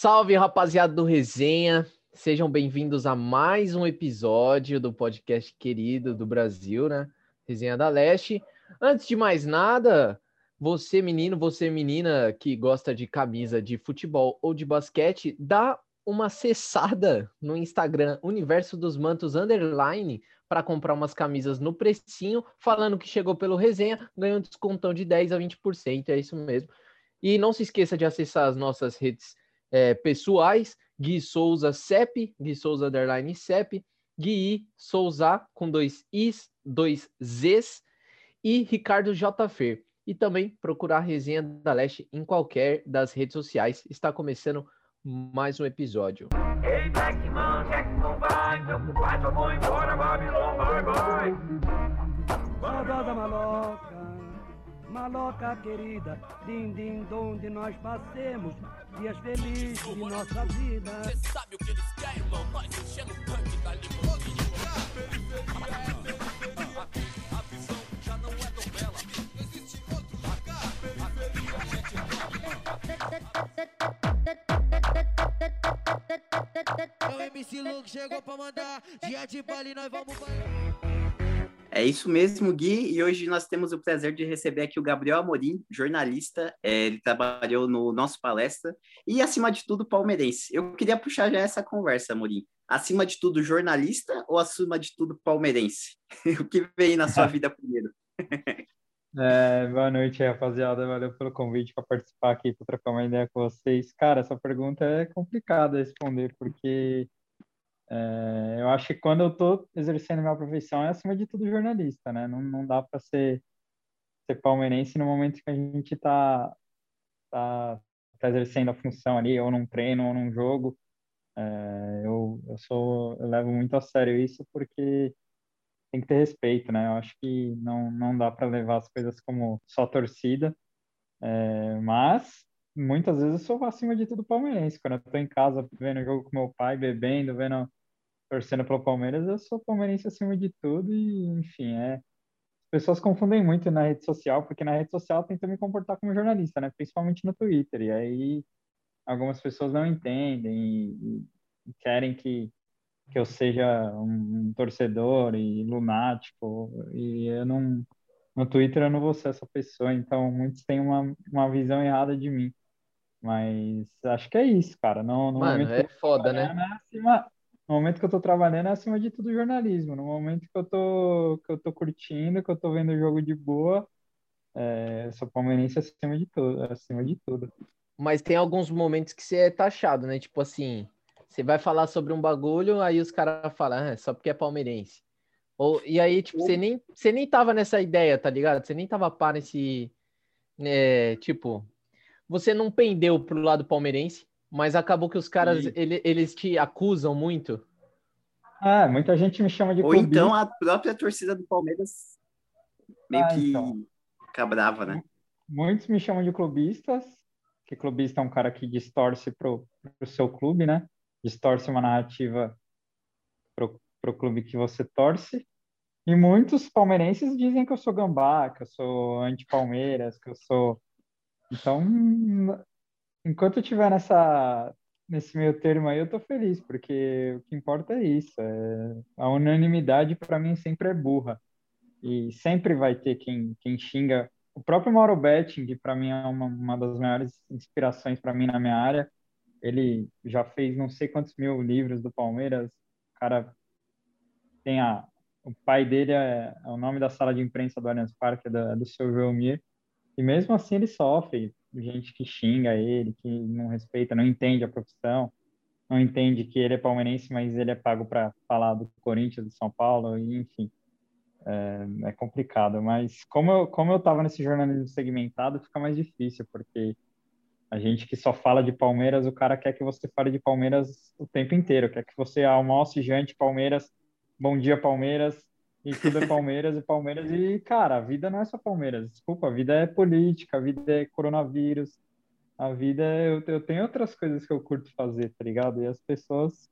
Salve, rapaziada do Resenha. Sejam bem-vindos a mais um episódio do podcast querido do Brasil, né? Resenha da Leste. Antes de mais nada, você menino, você menina que gosta de camisa de futebol ou de basquete, dá uma acessada no Instagram Universo dos Mantos Underline para comprar umas camisas no precinho, falando que chegou pelo resenha, ganhou um descontão de 10 a 20%, é isso mesmo. E não se esqueça de acessar as nossas redes é, pessoais, Gui Souza CEP, Gui Souza Underline CEP, Gui Souza com dois Is, dois Zs e Ricardo JF. E também procurar a Resenha da Leste em qualquer das redes sociais. Está começando mais um episódio. Ei, Blackman, é que não vai? Meu vou embora, Babilônia, vai, vai. Maloca querida, din, din, donde nós passemos dias felizes de nossa vida. Você sabe o que eles querem, irmão? Nós enchendo o tanque da Periferia é periferia, a visão já não é tão bela. Existe outro lugar, periferia, é o MC Luke chegou pra mandar. Dia de baile, nós vamos É isso mesmo, Gui. E hoje nós temos o prazer de receber aqui o Gabriel Amorim, jornalista. É, ele trabalhou no nosso palestra e, acima de tudo, palmeirense. Eu queria puxar já essa conversa, Amorim. Acima de tudo, jornalista ou acima de tudo, palmeirense? o que vem na sua vida primeiro? É, boa noite, rapaziada. Valeu pelo convite para participar aqui, para trocar uma ideia com vocês. Cara, essa pergunta é complicada de responder, porque é, eu acho que quando eu estou exercendo minha profissão é acima de tudo jornalista, né? Não, não dá para ser, ser palmeirense no momento que a gente está tá, tá exercendo a função ali, ou num treino, ou num jogo. É, eu, eu, sou, eu levo muito a sério isso, porque tem que ter respeito, né? Eu acho que não, não dá para levar as coisas como só torcida, é, mas muitas vezes eu sou acima de tudo palmeirense. Quando eu estou em casa vendo jogo com meu pai, bebendo, vendo, torcendo pelo Palmeiras, eu sou palmeirense acima de tudo e, enfim, é. As pessoas confundem muito na rede social, porque na rede social eu tento me comportar como jornalista, né? Principalmente no Twitter. E aí algumas pessoas não entendem e, e querem que que eu seja um, um torcedor e lunático e eu não no Twitter eu não vou ser essa pessoa, então muitos têm uma, uma visão errada de mim. Mas acho que é isso, cara. No, no Mano, é foda, né? Acima, no momento que eu tô trabalhando é acima de tudo jornalismo. No momento que eu tô, que eu tô curtindo, que eu tô vendo o jogo de boa, é, sou palmeirense acima de tudo, acima de tudo. Mas tem alguns momentos que você é taxado, né? Tipo assim, você vai falar sobre um bagulho, aí os caras falam, ah, só porque é palmeirense. Ou, e aí, tipo, você nem, você nem tava nessa ideia, tá ligado? Você nem tava pá nesse. É, tipo, você não pendeu pro lado palmeirense, mas acabou que os caras, ele, eles te acusam muito. Ah, muita gente me chama de Ou clubista. então a própria torcida do Palmeiras meio ah, que então. fica brava, né? Muitos me chamam de clubistas, que clubista é um cara que distorce pro, pro seu clube, né? distorce uma narrativa para o clube que você torce. E muitos palmeirenses dizem que eu sou gambá, que eu sou anti-Palmeiras, que eu sou. Então, enquanto eu estiver nessa, nesse meio termo aí, eu tô feliz, porque o que importa é isso. É... A unanimidade, para mim, sempre é burra. E sempre vai ter quem, quem xinga. O próprio Mauro Betting, que para mim é uma, uma das maiores inspirações para mim na minha área, ele já fez não sei quantos mil livros do Palmeiras. O cara tem a. O pai dele é, é o nome da sala de imprensa do Allianz Parque, é do, é do seu Joelmir. E mesmo assim ele sofre. Gente que xinga ele, que não respeita, não entende a profissão, não entende que ele é palmeirense, mas ele é pago para falar do Corinthians, do São Paulo, e enfim. É, é, complicado, mas como eu, como eu tava nesse jornalismo segmentado, fica mais difícil, porque a gente que só fala de Palmeiras, o cara quer que você fale de Palmeiras o tempo inteiro, quer que você almoce jante Palmeiras, bom dia Palmeiras, e tudo é Palmeiras e Palmeiras. E, cara, a vida não é só Palmeiras, desculpa, a vida é política, a vida é coronavírus, a vida é. Eu, eu tenho outras coisas que eu curto fazer, tá ligado? E as pessoas.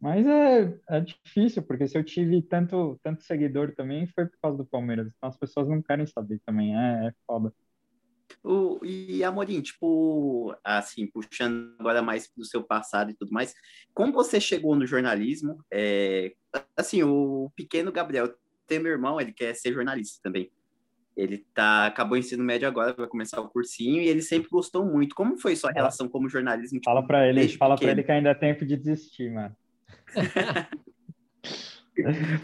Mas é, é difícil, porque se eu tive tanto, tanto seguidor também, foi por causa do Palmeiras. Então as pessoas não querem saber também, é, é foda. O, e Amorim, tipo, assim, puxando agora mais do seu passado e tudo mais, como você chegou no jornalismo? É, assim, o pequeno Gabriel tem meu irmão, ele quer ser jornalista também. Ele tá, acabou o ensino médio agora, vai começar o cursinho, e ele sempre gostou muito. Como foi sua relação como jornalismo? Tipo, fala para ele, fala para ele que ainda é tempo de desistir, mano.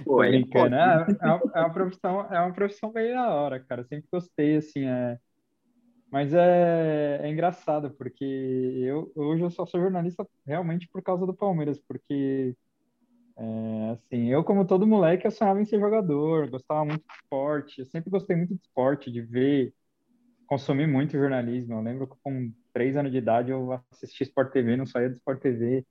Pô, é, brincando. É, é, uma, é, uma, profissão, é uma profissão bem da hora, cara. Sempre gostei, assim, é... Mas é, é engraçado, porque eu, hoje eu só sou jornalista realmente por causa do Palmeiras, porque é, assim, eu, como todo moleque, eu sonhava em ser jogador, gostava muito de esporte, eu sempre gostei muito de esporte, de ver, consumir muito jornalismo. Eu lembro que com três anos de idade eu assistia Sport TV, não saía do Sport TV,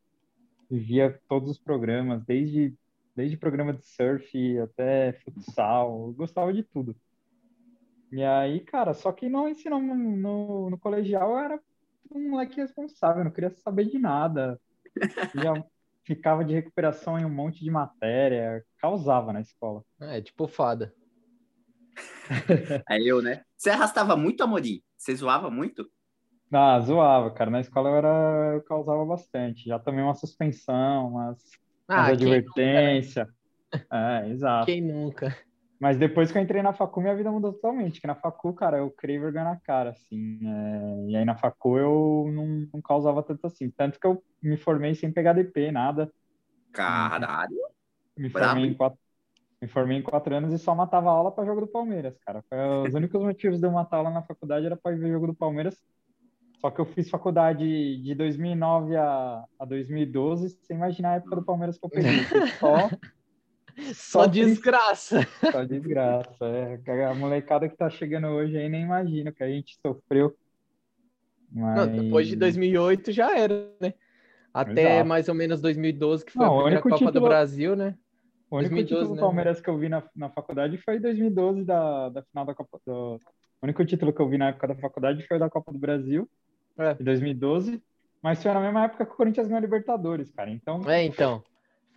via todos os programas, desde, desde programa de surf até futsal, eu gostava de tudo. E aí, cara, só que no ensino no, no, no colegial eu era um moleque responsável, não queria saber de nada. Já ficava de recuperação em um monte de matéria, causava na escola. É, tipo fada. É eu, né? Você arrastava muito, Amorim? Você zoava muito? Ah, zoava, cara. Na escola eu, era, eu causava bastante. Já tomei uma suspensão, umas, ah, umas advertência. É, exato. Quem nunca? Mas depois que eu entrei na facu, minha vida mudou totalmente. Que na facu, cara, eu criei vergonha na cara, assim. É... E aí na facu eu não, não, causava tanto assim. Tanto que eu me formei sem pegar DP, nada. Caralho! Me formei, em quatro, me formei em quatro anos e só matava aula para jogo do Palmeiras, cara. Os únicos motivos de eu matar aula na faculdade era para ver jogo do Palmeiras. Só que eu fiz faculdade de 2009 a, a 2012, sem imaginar a época do Palmeiras que eu peguei. Só Só, desgraça. Só desgraça. É. A molecada que tá chegando hoje aí nem imagina que a gente sofreu. Mas... Não, depois de 2008 já era, né? Até Exato. mais ou menos 2012, que foi Não, a primeira Copa título... do Brasil, né? O único 2012, título do né? Palmeiras que eu vi na, na faculdade foi 2012, da, da final da Copa do... O único título que eu vi na época da faculdade foi da Copa do Brasil, é. de 2012. Mas foi na mesma época que o Corinthians ganhou a Libertadores, cara. Então. É, então.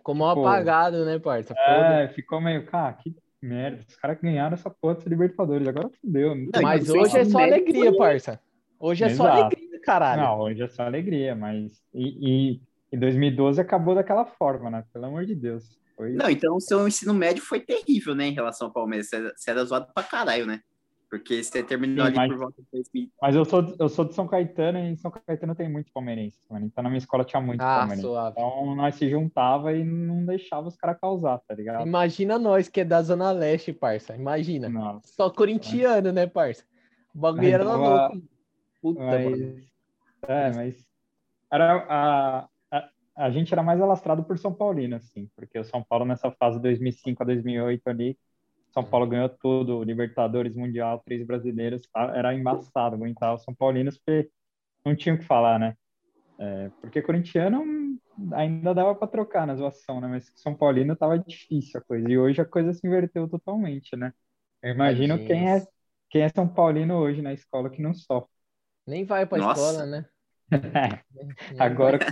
Ficou mal tipo, apagado, né, parça? É, ficou meio, cara, que merda. Os caras ganharam essa porra de Libertadores, agora fudeu. Mas hoje é só alegria, parça. Hoje é Exato. só alegria, caralho. Não, hoje é só alegria, mas. E, e, e 2012 acabou daquela forma, né? Pelo amor de Deus. Foi... Não, então o seu ensino médio foi terrível, né, em relação ao Palmeiras. Você era zoado pra caralho, né? Porque você terminou Sim, ali mas, por volta de 2000. Mas eu sou, eu sou de São Caetano e em São Caetano tem muito palmeirense, mano. Então na minha escola tinha muito ah, palmeirense. Suave. Então nós se juntava e não deixava os caras causar, tá ligado? Imagina nós que é da Zona Leste, parça. Imagina. Nossa, Só corintiano, né, parça? O bagulho era louco. Puta, mas... mano. É, mas era a, a, a gente era mais alastrado por São Paulino, assim, porque o São Paulo nessa fase 2005 a 2008 ali são Paulo ganhou tudo, Libertadores, Mundial, três brasileiros, tá? era embaçado aguentar os São Paulinos, porque não tinha o que falar, né? É, porque corintiano ainda dava para trocar na zoação, né? Mas São Paulino tava difícil a coisa. E hoje a coisa se inverteu totalmente, né? Eu imagino quem é, quem é São Paulino hoje na escola que não sofre. Nem vai para escola, né? Agora, que,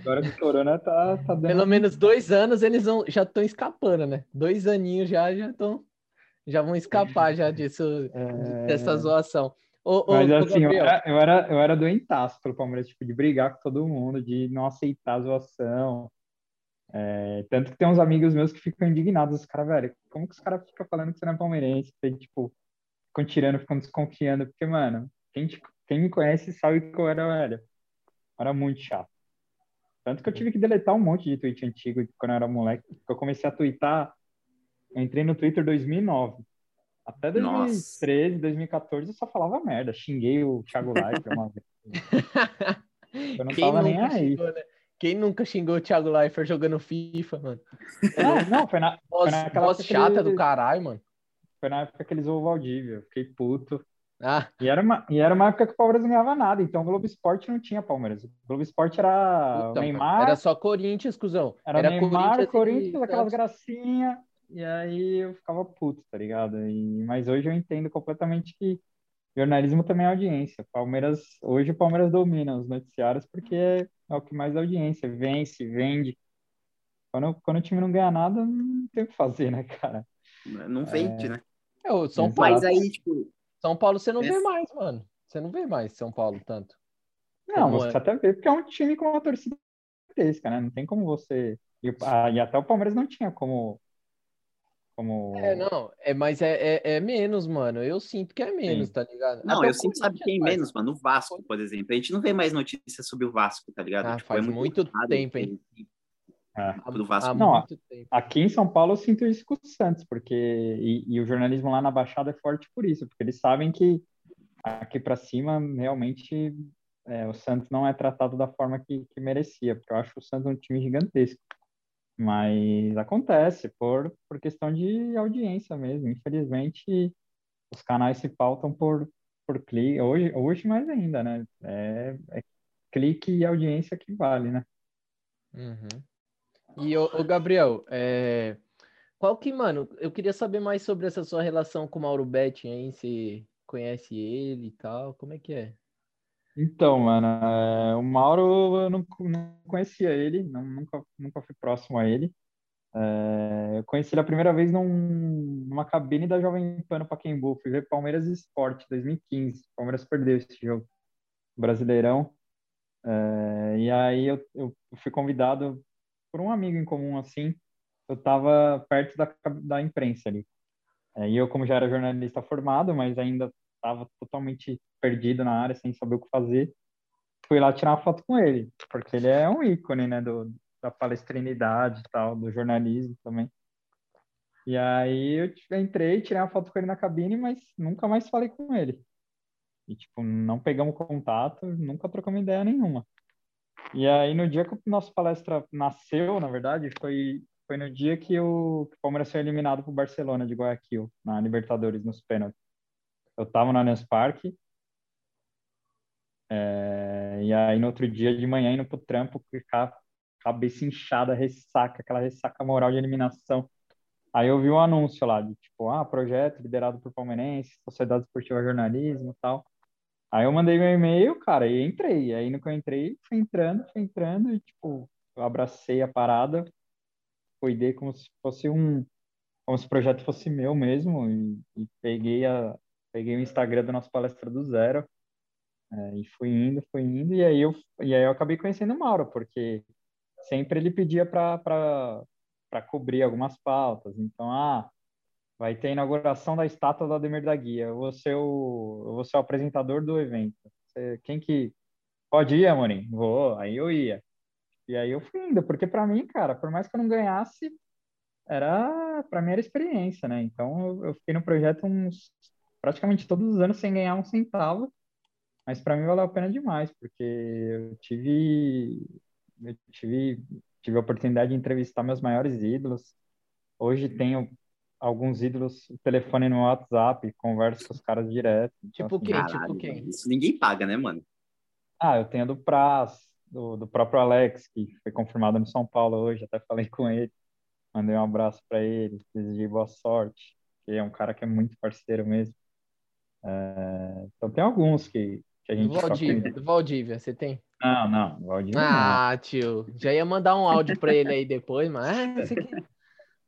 agora que o Corona tá, tá dando... Pelo menos dois anos eles vão, já estão escapando, né? Dois aninhos já já estão já vão escapar já disso é... dessa zoação. Ô, Mas assim, eu era, eu era, eu era doentaço pelo Palmeiras, tipo, de brigar com todo mundo, de não aceitar a zoação. É, tanto que tem uns amigos meus que ficam indignados, os caras, velho, como que os caras ficam falando que você não é palmeirense? E, tipo, ficam tirando, ficam desconfiando, porque, mano, quem te quem me conhece sabe que eu era, velho, era muito chato. Tanto que eu tive que deletar um monte de tweet antigo quando eu era moleque. Eu comecei a twittar, eu entrei no Twitter em 2009. Até 2013, Nossa. 2014 eu só falava merda. Xinguei o Thiago Leifert uma vez. Eu não Quem tava nem aí. Xingou, né? Quem nunca xingou o Thiago Leifert jogando FIFA, mano? Não, não foi na. Voz, foi naquela voz chata do caralho, mano. Foi na época que eles o Valdívia. Eu fiquei puto. Ah. E, era uma, e era uma época que o Palmeiras não ganhava nada, então o Globo Esporte não tinha Palmeiras. O Globo Esporte era Puta, Neymar. Era só Corinthians, cuzão. Era, era Neymar, Corinthians, Corinthians aquelas gracinhas. E aí eu ficava puto, tá ligado? E, mas hoje eu entendo completamente que jornalismo também é audiência. Palmeiras, hoje o Palmeiras domina os noticiários porque é, é o que mais dá audiência, vence, vende. Quando, quando o time não ganha nada, não tem o que fazer, né, cara? Não vende, é... né? É, o São Paulo. Mas aí, tipo, São Paulo você não vê Esse- mais, mano. Você não vê mais São Paulo tanto. Não, você é? até vê porque é um time com uma torcida gigantesca, né? Não tem como você. E, o- ah, e até o Palmeiras não tinha como. Como. É, não, é, mas é, é, é menos, mano. Eu sinto que é menos, Sim. tá ligado? Não, Até eu sinto, sabe quem faz. menos, mano? O Vasco, por exemplo. A gente não vê mais notícias sobre o Vasco, tá ligado? Ah, Tipo, faz muito raro tempo, hein? É. Do Vasco. há Não, muito tempo. Aqui em São Paulo eu sinto isso com o Santos, porque. E, e o jornalismo lá na Baixada é forte por isso, porque eles sabem que aqui para cima realmente é, o Santos não é tratado da forma que, que merecia, porque eu acho o Santos um time gigantesco. Mas acontece por, por questão de audiência mesmo. Infelizmente, os canais se pautam por, por clique. Hoje, hoje mais ainda, né? É, é clique e audiência que vale, né? Uhum. E o, Gabriel, é, qual que, mano, eu queria saber mais sobre essa sua relação com o Mauro Betting aí, você conhece ele e tal, como é que é? Então, mano, é, o Mauro, eu não, conhecia ele, não, nunca, nunca fui próximo a ele. É, eu conheci ele a primeira vez num- numa cabine da Jovem Pan no Pacaembu. Fui ver Palmeiras e Sport 2015. O Palmeiras perdeu esse jogo, Brasileirão. É, e aí eu, eu fui convidado por um amigo em comum, assim. Eu estava perto da, da imprensa ali. É, e eu, como já era jornalista formado, mas ainda estava totalmente perdido na área, sem saber o que fazer, fui lá tirar uma foto com ele, porque ele é um ícone, né, do, da palestrinidade e tal, do jornalismo também. E aí eu entrei, tirei uma foto com ele na cabine, mas nunca mais falei com ele. E, tipo, não pegamos contato, nunca trocamos ideia nenhuma. E aí, no dia que o nosso palestra nasceu, na verdade, foi, foi no dia que o, que o Palmeiras foi eliminado pro Barcelona de Guayaquil, na Libertadores, nos pênaltis. Eu tava no Allianz Parque, é, e aí no outro dia de manhã indo pro trampo, a cabeça inchada, ressaca, aquela ressaca moral de eliminação. Aí eu vi um anúncio lá de tipo, ah, projeto liderado por palmeirense, Sociedade Esportiva Jornalismo e tal. Aí eu mandei meu e-mail, cara, e entrei. Aí no que eu entrei, fui entrando, fui entrando e tipo, eu abracei a parada, cuidei como se fosse um, como se o projeto fosse meu mesmo e, e peguei a peguei o Instagram do nosso palestra do zero. É, e fui indo, fui indo, e aí eu, e aí eu acabei conhecendo o Mauro, porque sempre ele pedia para cobrir algumas pautas. Então, ah, vai ter a inauguração da estátua do Ademir da Guia, eu vou ser o, eu vou ser o apresentador do evento. Quem que. Pode ir, Amorim? Vou, aí eu ia. E aí eu fui indo, porque para mim, cara, por mais que eu não ganhasse, era, para mim era experiência, né? Então eu fiquei no projeto uns, praticamente todos os anos sem ganhar um centavo. Mas para mim valeu a pena demais, porque eu tive, eu tive, tive a oportunidade de entrevistar meus maiores ídolos. Hoje tenho alguns ídolos, telefone no WhatsApp, converso com os caras direto. Então, Tipo assim, quem? Caralho, tipo quem? Isso ninguém paga, né, mano? Ah, eu tenho a do Praz, do, do próprio Alex, que foi confirmado no São Paulo hoje, até falei com ele. Mandei um abraço para ele, desejei boa sorte, que é um cara que é muito parceiro mesmo. É, então tem alguns que, que a Do gente Valdívia, do Valdívia, você tem? Não, não, Valdívia não. Ah, tio, já ia mandar um áudio pra ele aí depois, mas ah, esse aqui.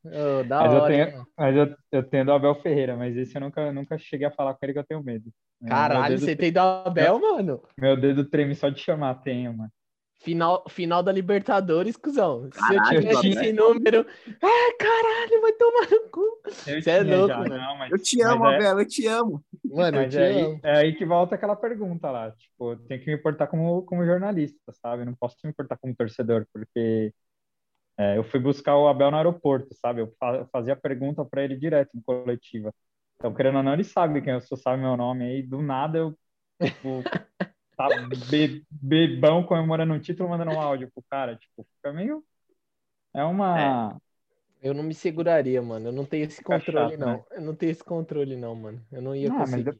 Ô, da Mas eu hora, tenho- hein, mano? Mas eu, eu tenho do Abel Ferreira, mas esse eu nunca, nunca cheguei a falar com ele que eu tenho medo. Caralho, você tem do Abel, mano? meu dedo treme só de chamar, tenho, mano. Final, final da Libertadores, cuzão. Se eu tivesse esse número. Ah, caralho, vai tomar no cu. Eu Cê é louco, já, não, mas, Eu te amo, é- Abel, eu te amo. Mano, eu Mas te é aí, é aí que volta aquela pergunta lá, tipo, eu tenho que me importar como, como jornalista, sabe? Eu não posso me importar como torcedor, porque é, eu fui buscar o Abel no aeroporto, sabe? Eu fa- eu fazia pergunta para ele direto em coletiva. Então, querendo ou não, ele sabe quem eu sou, sabe meu nome aí, do nada eu, tipo, tá be- bebão comemorando um título, mandando um áudio pro cara, tipo, fica meio... É uma... Eu não me seguraria, mano. Eu não tenho esse controle, chato, não. né? Eu não tenho esse controle, não, mano. Eu não ia Não, mas conseguir.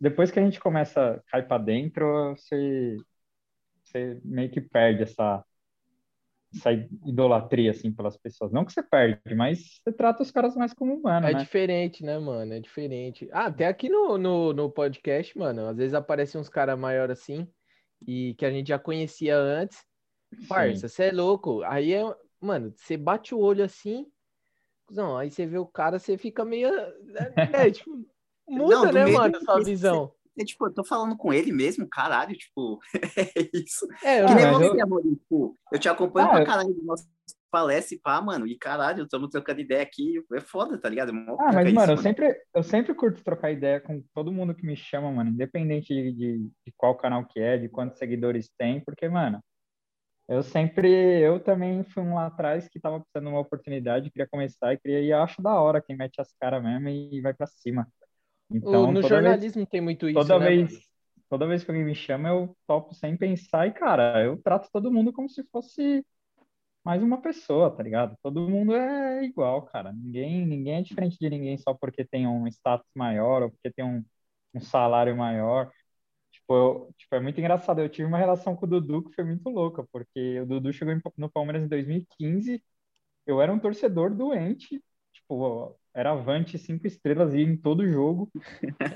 depois que a gente começa a cair para dentro, você, você meio que perde essa, essa idolatria, assim, pelas pessoas. Não que você perde, mas você trata os caras mais como humano, É né? diferente, né, mano? É diferente. Ah, até aqui no, no, no podcast, mano, às vezes aparecem uns caras maiores assim, e que a gente já conhecia antes. Parça, você é louco. Aí é, mano, você bate o olho assim, não, aí você vê o cara, você fica meio. É, tipo, Muda, Não, né, mano, sua visão. É, tipo, eu tô falando com ele mesmo, caralho, tipo, é isso. É, eu Que nem você, eu- Amorim, tipo, eu te acompanho Ah, pra caralho do nosso palestra e pá, mano, e caralho, estamos trocando ideia aqui, é foda, tá ligado? É mó Ah, mas, pica mano, eu isso, sempre, eu sempre curto trocar ideia com todo mundo que me chama, mano, independente de, de, de qual canal que é, de quantos seguidores tem, porque, mano, eu sempre, eu também fui um lá atrás que tava precisando de uma oportunidade, queria começar e queria, e acho da hora quem mete as caras mesmo e vai pra cima. O- Então, no toda vez, jornalismo tem muito isso, toda né? vez, toda vez que alguém me chama, eu topo sem pensar e, cara, eu trato todo mundo como se fosse mais uma pessoa, tá ligado? Todo mundo é igual, cara. Ninguém, ninguém é diferente de ninguém só porque tem um status maior ou porque tem um, um salário maior. Tipo, eu- tipo, é muito engraçado. Eu tive uma relação com o Dudu que foi muito louca, porque o Dudu chegou no Palmeiras em 2015. Eu era um torcedor doente, tipo, era avante cinco estrelas ia em todo jogo.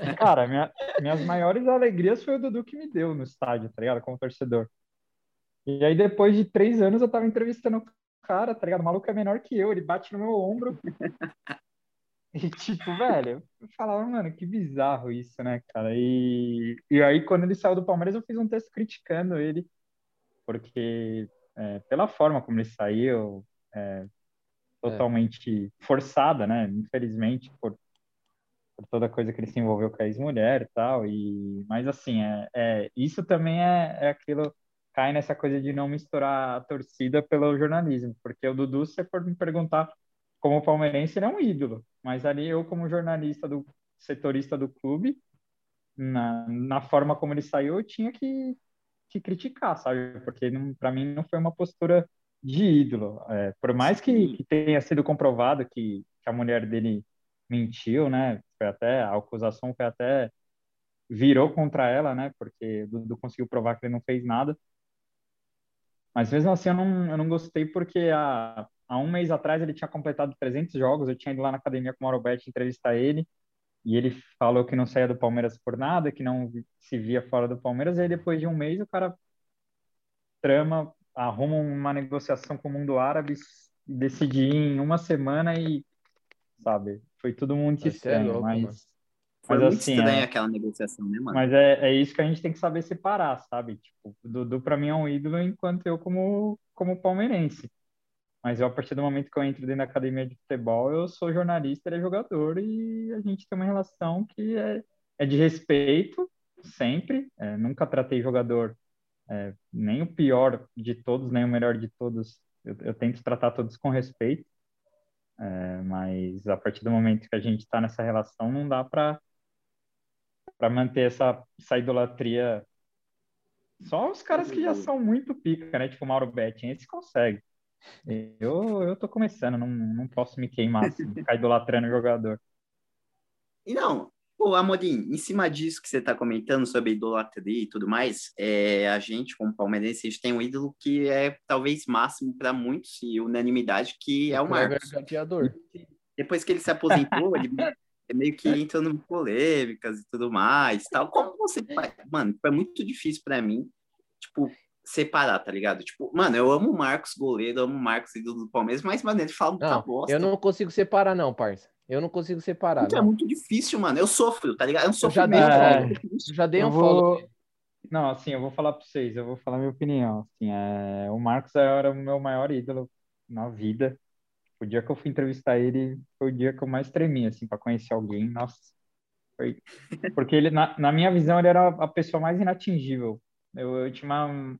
E, cara, minha- minhas maiores alegrias foi o Dudu que me deu no estádio, tá ligado? Como torcedor. E aí, depois de três anos, eu tava entrevistando o cara, tá ligado? O maluco é menor que eu, ele bate no meu ombro. E, tipo, velho, eu falava, mano, que bizarro isso, né, cara? E, e aí, quando ele saiu do Palmeiras, eu fiz um texto criticando ele, porque é, pela forma como ele saiu, é, totalmente forçada, né? Infelizmente, por, por toda coisa que ele se envolveu com a ex-mulher e tal. E, mas, assim, é, é, isso também é, é aquilo cai nessa coisa de não misturar a torcida pelo jornalismo, porque o Dudu, se for me perguntar como palmeirense, ele é um ídolo, mas ali eu, como jornalista do setorista do clube, na, na forma como ele saiu, eu tinha que, que criticar, sabe? Porque para mim não foi uma postura de ídolo. É, por mais que, que, tenha sido comprovado que, que a mulher dele mentiu, né? Foi até a acusação foi até virou contra ela, né? Porque Dudu conseguiu provar que ele não fez nada. Mas mesmo assim eu não, eu não gostei porque há, há um mês atrás ele tinha completado 300 jogos, eu tinha ido lá na academia com o Mauro Betti entrevistar ele, e ele falou que não saía do Palmeiras por nada, que não se via fora do Palmeiras, e aí depois de um mês o cara trama, arruma uma negociação com o mundo árabe, decide ir em uma semana e, sabe, foi tudo muito Vai ser estranho, louco, mas... mano. Foi Mas muito assim, estranha é- aquela negociação, né, mano? Mas é, é isso que a gente tem que saber separar, sabe? Tipo, Dudu para mim é um ídolo enquanto eu como como palmeirense. Mas eu, a partir do momento que eu entro dentro da academia de futebol, eu sou jornalista, ele é jogador e a gente tem uma relação que é, é de respeito sempre. É, nunca tratei jogador é, nem o pior de todos, nem o melhor de todos. Eu, eu tento tratar todos com respeito. É, mas a partir do momento que a gente está nessa relação, não dá para para manter essa, essa idolatria. Só os caras que já são muito pica, né? Tipo o Mauro Betting, esse consegue. Eu, eu tô começando, não, não posso me queimar, assim, ficar idolatrando o jogador. E não, pô, Amorim, em cima disso que você tá comentando sobre idolatria e tudo mais, é, a gente, como palmeirense, a gente tem um ídolo que é talvez máximo para muitos e unanimidade, que é o Marcos. Gladiador. Depois que ele se aposentou, ele meio que entrando em polêmicas e tudo mais, tal. Como você faz? Mano, é muito difícil para mim, tipo, separar, tá ligado? Tipo, mano, eu amo o Marcos goleiro, amo o Marcos ídolo do Palmeiras, mas, mano, ele fala muita Não, bosta. eu não consigo separar, não, parça. Eu não consigo separar. Então, é muito difícil, mano. Eu sofro, tá ligado? É um Eu já dei um é follow. Eu já dei Eu um follow. vou... Não, assim, eu vou falar para vocês, eu vou falar minha opinião. Assim, é... O Marcos era o meu maior ídolo na vida. O dia que eu fui entrevistar ele foi o dia que eu mais tremi, assim, para conhecer alguém. Nossa, foi... Porque ele, na, na minha visão, ele era a pessoa mais inatingível. Eu, eu tinha uma...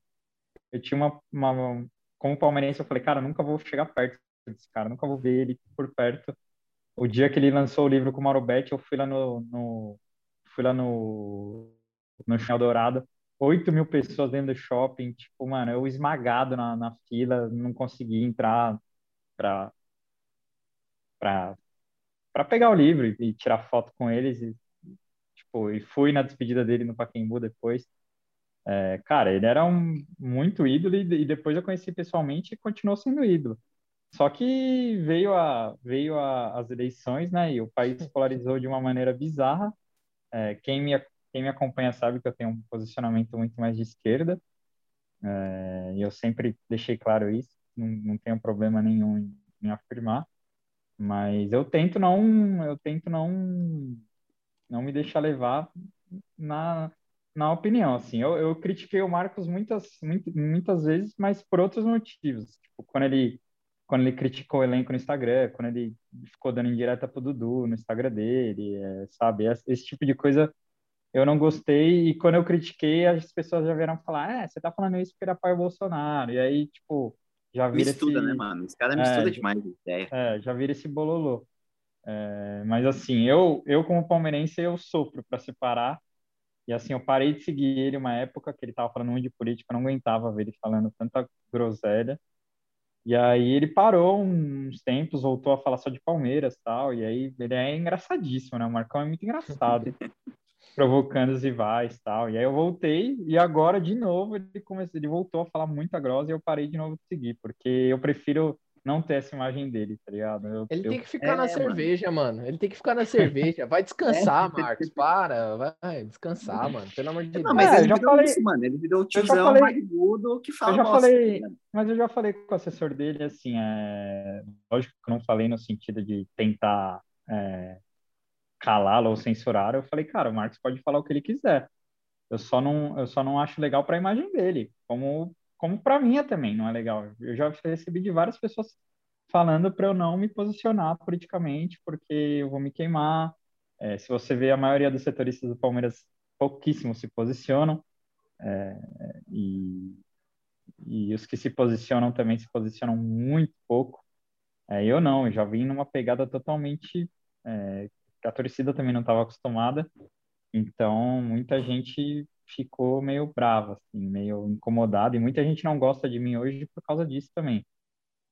Eu tinha uma, uma... Como palmeirense, eu falei, cara, eu nunca vou chegar perto desse cara, nunca vou ver ele por perto. O dia que ele lançou o livro com o Mauro Betti, eu fui lá no, no fui lá no no Chão Dourado, 8 mil pessoas dentro do shopping, tipo, mano, eu esmagado na, na fila, não consegui entrar pra, pra, pra pegar o livro e, e tirar foto com eles, e, tipo, e fui na despedida dele no Pacaembu depois. É, cara, ele era um muito ídolo e, e depois eu conheci pessoalmente e continuou sendo ídolo. Só que veio, a, veio a, as eleições, né? E o país polarizou de uma maneira bizarra. É, quem, me, quem me acompanha sabe que eu tenho um posicionamento muito mais de esquerda. É, e eu sempre deixei claro isso. Não, não tenho problema nenhum em, em afirmar. Mas eu tento não, eu tento não não me deixa levar na, na opinião, assim. Eu, eu critiquei o Marcos muitas, muitas, muitas vezes, mas por outros motivos. Tipo, quando ele, quando ele criticou o elenco no Instagram, quando ele ficou dando indireta pro Dudu no Instagram dele, é, sabe? Esse, tipo de coisa eu não gostei. E quando eu critiquei, as pessoas já vieram falar: é, você tá falando isso porque era pai Bolsonaro. E aí, tipo, já vira me estuda, esse... né, mano? Esse cara me é, demais ideia. É, já vira esse bololô. É, mas assim, eu, eu como palmeirense, eu sofro para separar. E assim, eu parei de seguir ele uma época que ele tava falando muito de política, eu não aguentava ver ele falando tanta groselha. E aí ele parou uns tempos, voltou a falar só de Palmeiras tal. E aí ele é engraçadíssimo, né? O Marcão é muito engraçado. provocando os rivais tal. E aí eu voltei e agora de novo ele começou, ele voltou a falar muita grossa e eu parei de novo de seguir, porque eu prefiro não ter essa imagem dele, tá ligado? Eu, ele eu... tem que ficar é, na cerveja, mano. mano. Ele tem que ficar na cerveja. Vai descansar, é. Marcos. Para. Vai descansar, mano. Pelo amor de não, Deus. Mas é, ele já falei isso, mano. Ele virou o tiozão barrigudo que fala eu já falei, Mas eu já falei com o assessor dele, assim, é... lógico que eu não falei no sentido de tentar é, calá-lo ou censurar, eu falei, cara, o Marcos pode falar o que ele quiser. Eu só não, eu só não acho legal para a imagem dele, como como para mim também não é legal. Eu já recebi de várias pessoas falando para eu não me posicionar politicamente, porque eu vou me queimar. É, se você vê a maioria dos setoristas do Palmeiras, pouquíssimos se posicionam. É, e, e os que se posicionam também se posicionam muito pouco. É, eu não, eu já vim numa pegada totalmente é, a torcida também não estava acostumada, então muita gente ficou meio brava, assim, meio incomodada, e muita gente não gosta de mim hoje por causa disso também.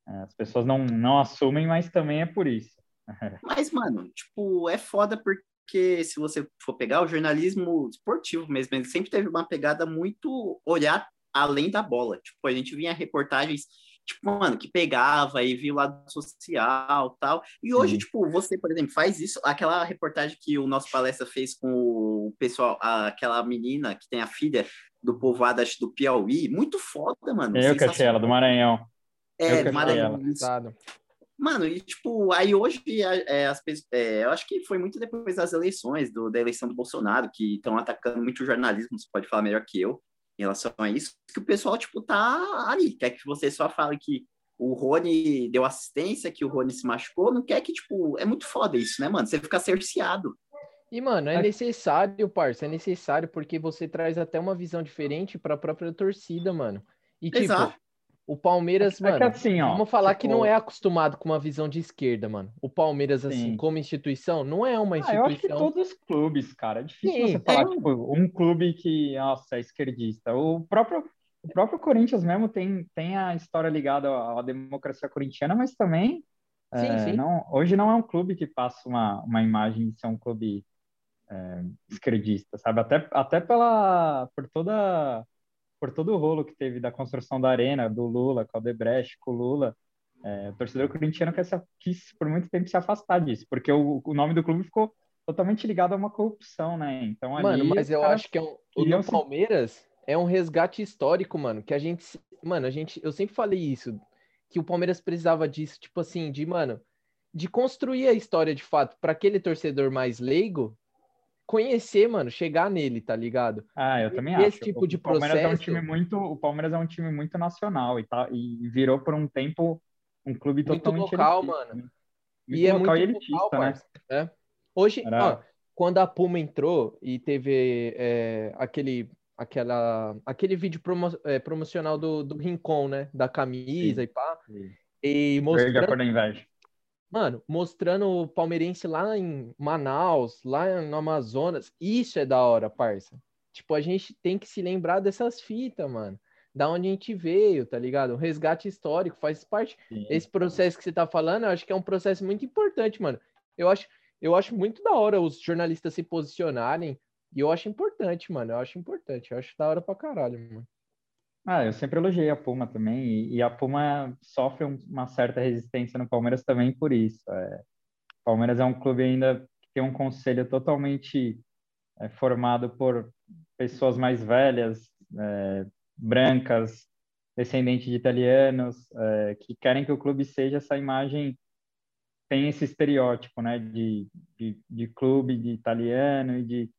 É, as pessoas não, não assumem, mas também é por isso. Mas, mano, tipo, é foda porque se você for pegar o jornalismo esportivo mesmo, ele sempre teve uma pegada muito olhar além da bola. Tipo, a gente vinha reportagens tipo, mano, que pegava e viu o lado social tal. E hoje, Sim. tipo, você, por exemplo, faz isso. Aquela reportagem que o nosso palestra fez com o pessoal, aquela menina que tem a filha do povoado acho, do Piauí, muito foda, mano. Eu que achei ela, do Maranhão. É, do Maranhão. Mano, e tipo, aí hoje é, as é, eu acho que foi muito depois das eleições, do, da eleição do Bolsonaro, que estão atacando muito o jornalismo, você pode falar melhor que eu em relação a isso, que o pessoal, tipo, tá ali. Quer que você só fale que o Rony deu assistência, que o Rony se machucou, não quer que, tipo, é muito foda isso, né, mano? Você fica cerceado. E, mano, é necessário, parça, é necessário porque você traz até uma visão diferente para a própria torcida, mano. E, tipo, Exato. O Palmeiras, é, mano, é assim, ó, vamos falar tipo... que não é acostumado com uma visão de esquerda, mano. O Palmeiras, assim, Sim. como instituição, não é uma instituição. Ah, eu acho que todos os clubes, cara. É difícil Sim, você falar, é... tipo, um clube que, nossa, é esquerdista. O próprio, o próprio Corinthians mesmo tem, tem a história ligada à, à democracia corintiana, mas também. Sim, é, sim. Não, hoje não é um clube que passa uma, uma imagem de ser um clube é, esquerdista, sabe? Até, até pela, por toda por todo o rolo que teve da construção da arena, do Lula, com o Debrecht, com o Lula, é, o torcedor corintiano quer se, quis por muito tempo se afastar disso, porque o, o nome do clube ficou totalmente ligado a uma corrupção, né? Então, ali, mano, mas eu acho que é um, o do Palmeiras é um resgate histórico, mano, que a gente, mano, a gente, eu sempre falei isso, que o Palmeiras precisava disso, tipo assim, de, mano, de construir a história de fato para aquele torcedor mais leigo, conhecer, mano, chegar nele, tá ligado? Ah, eu também Esse acho. Esse tipo o, de o Palmeiras processo. É um time muito, o Palmeiras é um time muito nacional e, tá, e virou por um tempo um clube muito totalmente local, elitista, mano. Muito e é muito elitista, local, né? É. Hoje, ó, quando a Puma entrou e teve é, aquele aquela aquele vídeo promo, é, promocional do, do Rincon, né, da camisa Sim. e pá. Sim. E mostrando Verde a cor da inveja. Mano, mostrando o palmeirense lá em Manaus, lá no Amazonas. Isso é da hora, parça. Tipo, a gente tem que se lembrar dessas fitas, mano. Da onde a gente veio, tá ligado? O resgate histórico faz parte. Sim. Esse processo que você tá falando, eu acho que é um processo muito importante, mano. Eu acho, eu acho muito da hora os jornalistas se posicionarem. E eu acho importante, mano. Eu acho importante. Eu acho da hora pra caralho, mano. Ah, eu sempre elogiei a Puma também, e, e a Puma sofre uma certa resistência no Palmeiras também por isso. É, Palmeiras é um clube ainda que tem um conselho totalmente é, formado por pessoas mais velhas, é, brancas, descendentes de italianos, é, que querem que o clube seja essa imagem tem esse estereótipo, né, de, de, de, clube de italiano e de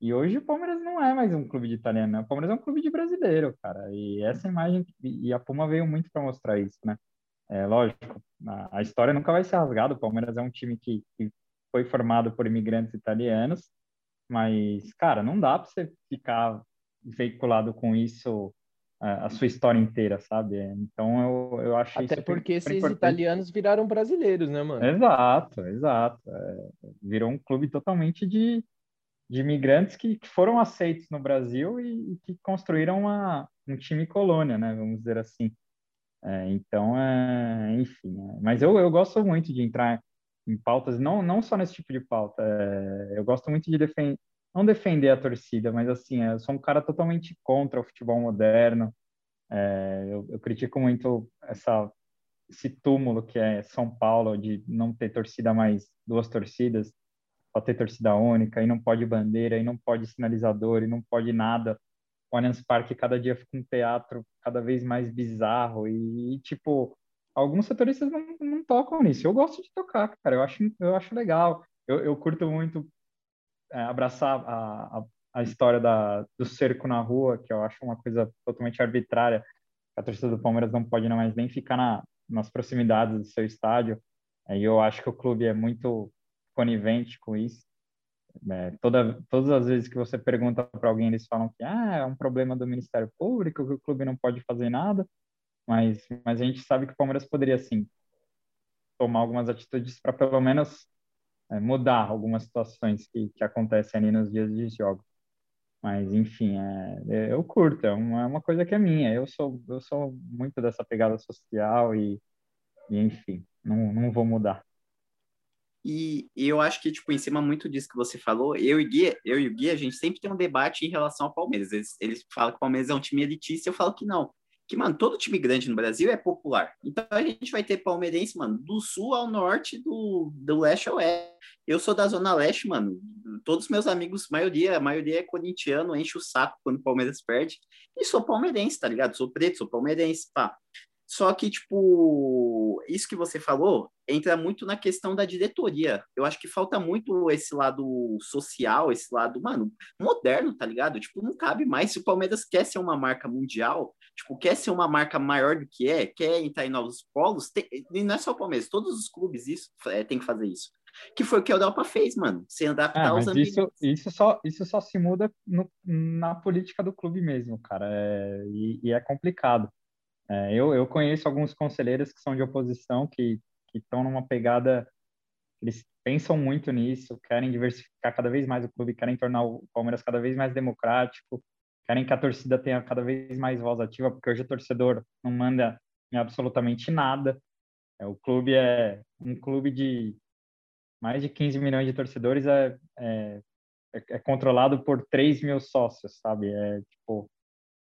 e hoje o Palmeiras não é mais um clube de italiano, né? o Palmeiras é um clube de brasileiro, cara. E essa imagem e a Puma veio muito para mostrar isso, né? É lógico, a, a, história nunca vai ser rasgada. O Palmeiras é um time que, que foi formado por imigrantes italianos, mas cara, não dá para você ficar veiculado com isso a sua história inteira, sabe? Então eu, eu acho Até porque esses importante. italianos viraram brasileiros, né, mano? Exato, exato. É, virou um clube totalmente de, de imigrantes que, que foram aceitos no Brasil e, e que construíram uma, um time colônia, né? Vamos dizer assim. É, então, é, enfim. É, mas eu, eu gosto muito de entrar em pautas, não, não só nesse tipo de pauta. É, eu gosto muito de defender não defender a torcida, mas assim, eu sou um cara totalmente contra o futebol moderno. É, eu, eu, critico muito essa, esse túmulo que é São Paulo, de não ter torcida mais duas torcidas, só ter torcida única, e não pode bandeira, e não pode sinalizador, e não pode nada. O Allianz Parque cada dia fica um teatro cada vez mais bizarro, e, e tipo, alguns setoristas não, não tocam nisso. Eu gosto de tocar, cara, eu acho, eu acho legal. Eu, eu curto muito é, abraçar a, a, a, história da, do cerco na rua, que eu acho uma coisa totalmente arbitrária. A torcida do Palmeiras não pode mais nem ficar na, nas proximidades do seu estádio. E eu acho que o clube é muito conivente com isso. É, toda, todas as vezes que você pergunta para alguém, eles falam que ah, é um problema do Ministério Público, que o clube não pode fazer nada, mas, mas a gente sabe que o Palmeiras poderia, sim, tomar algumas atitudes para pelo menos é, mudar algumas situações que, que acontecem ali nos dias de jogo. Mas, enfim, é, é, eu curto, é uma, é uma coisa que é minha. Eu sou, eu sou muito dessa pegada social e, e enfim, não, não vou mudar. E, eu acho que, tipo, em cima muito disso que você falou, eu e Gui, eu e o Gui, a gente sempre tem um debate em relação ao Palmeiras. Eles, eles falam que o Palmeiras é um time elitista, eu falo que não que, mano, todo time grande no Brasil é popular. Então a gente vai ter palmeirense, mano, do sul ao norte, do, do leste ao oeste. Eu sou da Zona Leste, mano. Todos meus amigos, maioria, a maioria é corintiano, enche o saco quando o Palmeiras perde. E sou palmeirense, tá ligado? Sou preto, sou palmeirense, pá. Só que, tipo, isso que você falou entra muito na questão da diretoria. Eu acho que falta muito esse lado social, esse lado, mano, moderno, tá ligado? Tipo, não cabe mais. Se o Palmeiras quer ser uma marca mundial, tipo, quer ser uma marca maior do que é, quer entrar em novos polos, tem, e não é só o Palmeiras, todos os clubes isso é, tem que fazer isso. Que foi o que o Europa fez, mano. Se adaptar ah, aos ambientes. Isso, isso, só, isso só se muda no, na política do clube mesmo, cara. É, e, e é complicado. É, eu, eu conheço alguns conselheiros que são de oposição, que estão numa pegada, eles pensam muito nisso, querem diversificar cada vez mais o clube, querem tornar o Palmeiras cada vez mais democrático, querem que a torcida tenha cada vez mais voz ativa, porque hoje o torcedor não manda em absolutamente nada. É, o clube é um clube de mais de 15 milhões de torcedores, é, é, é controlado por 3 mil sócios, sabe? É tipo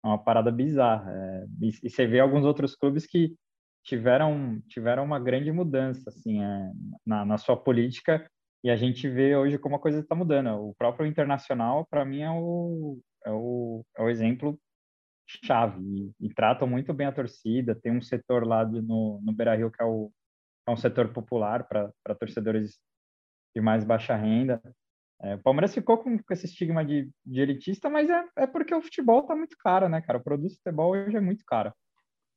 uma parada bizarra. É, e, e, você vê alguns outros clubes que tiveram tiveram uma grande mudança assim é, na, na sua política e a gente vê hoje como a coisa está mudando. O próprio Internacional, para mim, é o, é o, é o exemplo chave e, e, tratam muito bem a torcida. Tem um setor lá de, no, no Beira Rio que é, o, é um setor popular para torcedores de mais baixa renda. É, o Palmeiras ficou com, com esse estigma de, de, elitista, mas é, é porque o futebol tá muito caro, né, cara? O produto de futebol hoje é muito caro.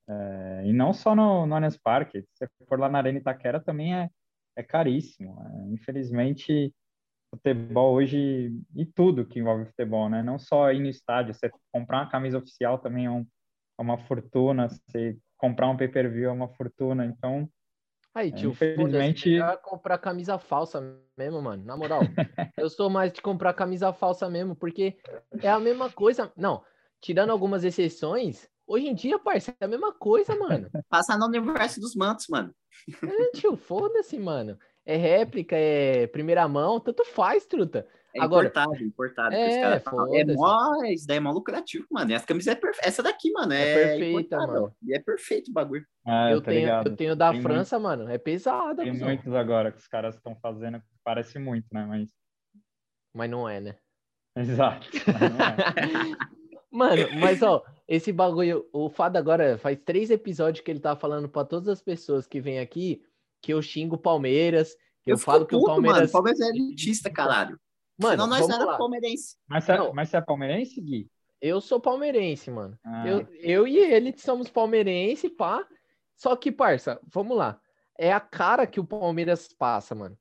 É, e não só no, no Allianz Parque, se você for lá na Arena Itaquera também é, é caríssimo. É, infelizmente, futebol hoje, e tudo que envolve futebol, né? Não só ir no estádio, você comprar uma camisa oficial também é, um, é uma fortuna, você comprar um pay-per-view é uma fortuna, então Aí, é, tio, infelizmente comprar camisa falsa mesmo, mano. Na moral, eu sou mais de comprar camisa falsa mesmo, porque é a mesma coisa. Não, tirando algumas exceções, hoje em dia, parceiro, é a mesma coisa, mano. Passar no universo dos mantos, mano. É, tio, foda-se, mano. É réplica, é primeira mão, tanto faz, truta. É Agora, importado, importado. É, é mó, isso daí é mó lucrativo, mano. E essa camisa é perfeita. Essa daqui, mano, é, é perfeita, mano. E é perfeito o bagulho. Ah, eu, tenho, eu tenho da tem França, muito, mano. É pesada. Tem muitos agora que os caras estão fazendo, parece muito, né? Mas... Mas não é, né? Exato. É. mano, mas ó, esse bagulho, o Fado agora faz três episódios que ele tá falando para todas as pessoas que vêm aqui que eu xingo o Palmeiras, que eu, Eu falo que o puto, mano. Palmeiras. O Palmeiras é elitista, caralho. Mano, Senão nós não lá. era palmeirense. Mas você, Não. mas você é palmeirense, Gui? Eu sou palmeirense, mano. Ah, Eu, eu e ele somos palmeirense, pá. Só que, parça, vamos lá. É a cara que o Palmeiras passa, mano.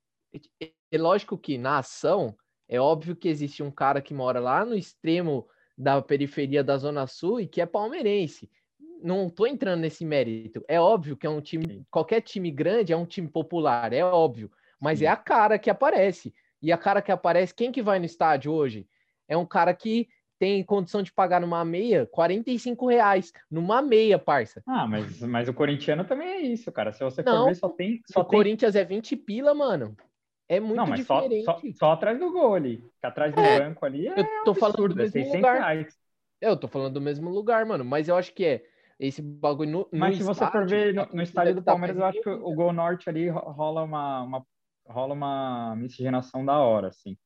É, é lógico que na ação, é óbvio que existe um cara que mora lá no extremo da periferia da Zona Sul e que é palmeirense. Não tô entrando nesse mérito. É óbvio que é um time, qualquer time grande é um time popular, é óbvio. Mas Sim. é a cara que aparece. E a cara que aparece, quem que vai no estádio hoje? É um cara que tem condição de pagar numa meia 45 reais. Numa meia, parça. Ah, mas, mas o corintiano também é isso, cara. Se você Não, for ver, só tem. Só o tem... Corinthians é 20 pila, mano. É muito Não, mas só, diferente. só, só atrás do gol ali. Que atrás do É, banco ali é Eu tô falando do absurdo, é mesmo 600 lugar. reais. Eu tô falando do mesmo lugar, mano. Mas eu acho que é esse bagulho no, no Mas se você for estádio, ver no, no estádio do Palmeiras, eu acho que o Gol Norte ali ro- rola uma, uma- rola uma miscigenação da hora, assim.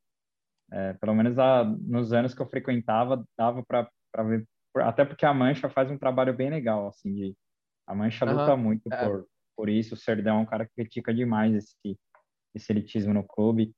É, pelo menos a- nos anos que eu frequentava, dava para ver. Até porque a Mancha faz um trabalho bem legal, assim, de a Mancha Aham, luta muito é. por, por isso. O Serdão é um cara que critica demais esse, esse elitismo no clube.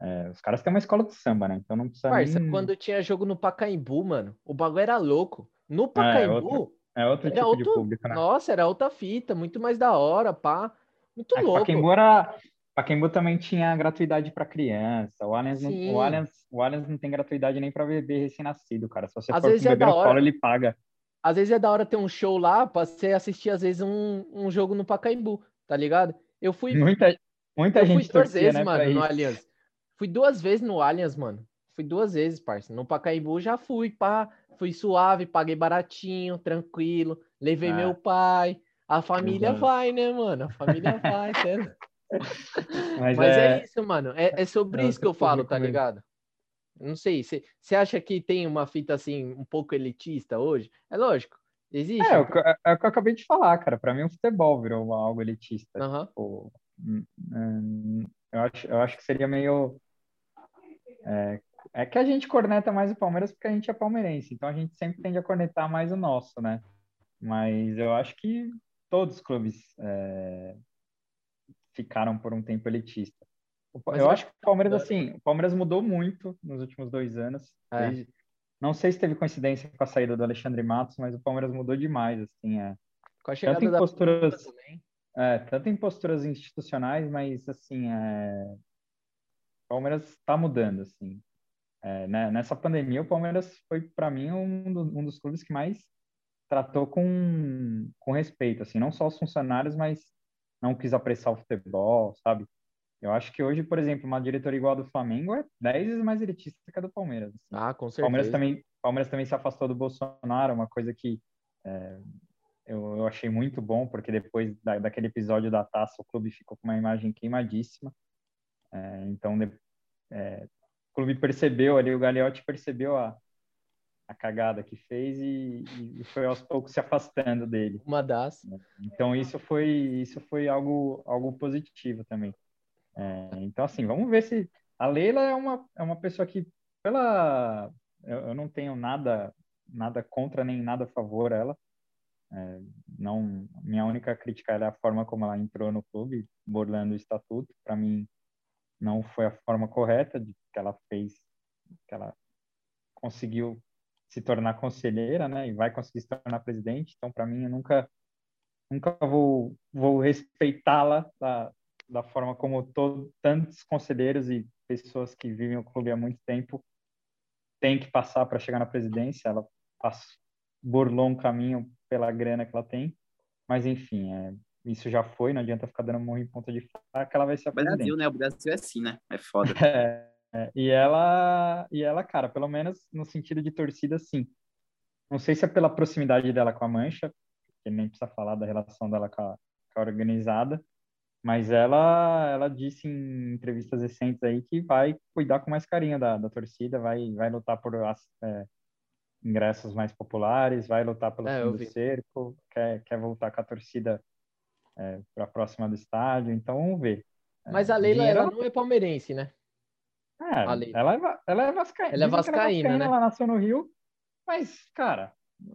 É, os caras têm uma escola de samba, né? Então não precisa Parça, nem... quando tinha jogo no Pacaembu, mano, o bagulho era louco. No É, Pacaembu, É outro era tipo de outro... público, né? Nossa, era outra fita, muito mais da hora, pá. Muito É, louco. Pacaembu era. Pacaembu também tinha gratuidade para criança. O Allianz, não, o, Allianz, o Allianz não tem gratuidade nem para bebê recém-nascido, cara. Se você Às for com é bebê da no colo, ele paga. Às vezes é da hora ter um show lá pra você assistir, às vezes, um, um jogo no Pacaembu, tá ligado? Eu fui Muita, muita Eu fui gente duas torcia, vezes, né, mano, no. Allianz. Fui duas vezes no Allianz, mano. Fui duas vezes, parça. No Pacaembu já fui, pá. Fui suave, paguei baratinho, tranquilo. Levei Ah. meu pai. A família vai, né, mano? A família vai, sério. Mas, Mas é... é, isso, mano. É, é sobre isso que eu falo, tá ligado? Não sei, você acha que tem uma fita assim, um pouco elitista hoje? É lógico, existe. é, o que- é, o que eu acabei de falar, cara. Para mim, o futebol virou algo elitista. Aham. Tipo, hum, hum, eu, acho, eu acho que seria meio. É, é que a gente corneta mais o Palmeiras porque a gente é palmeirense, então a gente sempre tende a cornetar mais o nosso, né? Mas eu acho que todos os clubes é, ficaram por um tempo elitista. Mas eu acho que o Palmeiras, mudando. assim, o Palmeiras mudou muito nos últimos dois anos. É. desde- não sei se teve coincidência com a saída do Alexandre Matos, mas o Palmeiras mudou demais, assim, é. Com a chegada em da posturas-. É, tanto em posturas institucionais, mas assim, é... o Palmeiras está mudando, assim. É, né, Nessa pandemia, o Palmeiras foi, para mim, um, do- um dos clubes que mais tratou com, com respeito, assim, não só os funcionários, mas não quis apressar o futebol, sabe? Eu acho que hoje, por exemplo, uma diretoria igual a do Flamengo é 10 vezes mais elitista que a do Palmeiras. assim. Ah, com O Palmeiras certeza. também, Palmeiras também se afastou do Bolsonaro, uma coisa que é, eu, eu achei muito bom, porque depois da, daquele episódio da taça, o clube ficou com uma imagem queimadíssima. É, então, de- é, o clube percebeu ali, o Gagliotti percebeu a, a cagada que fez e, e foi aos poucos se afastando dele. Uma das. Então isso foi isso foi algo algo positivo também. É, então assim, vamos ver se a Leila é uma é uma pessoa que pela eu, eu não tenho nada nada contra nem nada a favor ela. É, não minha única crítica é a forma como ela entrou no clube, burlando o estatuto. Para mim não foi a forma correta de que ela fez, que ela conseguiu se tornar conselheira, né? E vai conseguir se tornar presidente. Então, para mim, eu nunca, nunca vou, vou respeitá-la da, da forma como todo, tantos conselheiros e pessoas que vivem o clube há muito tempo têm que passar para chegar na presidência. Ela passou, burlou um caminho pela grana que ela tem. Mas, enfim, é, isso já foi. Não adianta ficar dando murro em ponta de faca. Ela vai ser a presidente. Brasil, né? O Brasil é assim, né? É foda. É, é, e ela, e ela, cara, pelo menos no sentido de torcida, sim. Não sei se é pela proximidade dela com a Mancha, que nem precisa falar da relação dela com a, com a organizada, mas ela, ela disse em entrevistas recentes aí que vai cuidar com mais carinho da, da torcida, vai, vai lutar por as, é, ingressos mais populares, vai lutar pelo É, fim do cerco, quer, quer voltar com a torcida para a próxima do estádio, então vamos ver. Mas É, a Leila, dinheiro ela não é palmeirense, né? É, ela é, ela é vascaína. Ela é que vascaína, né? Ela nasceu no Rio, mas, cara,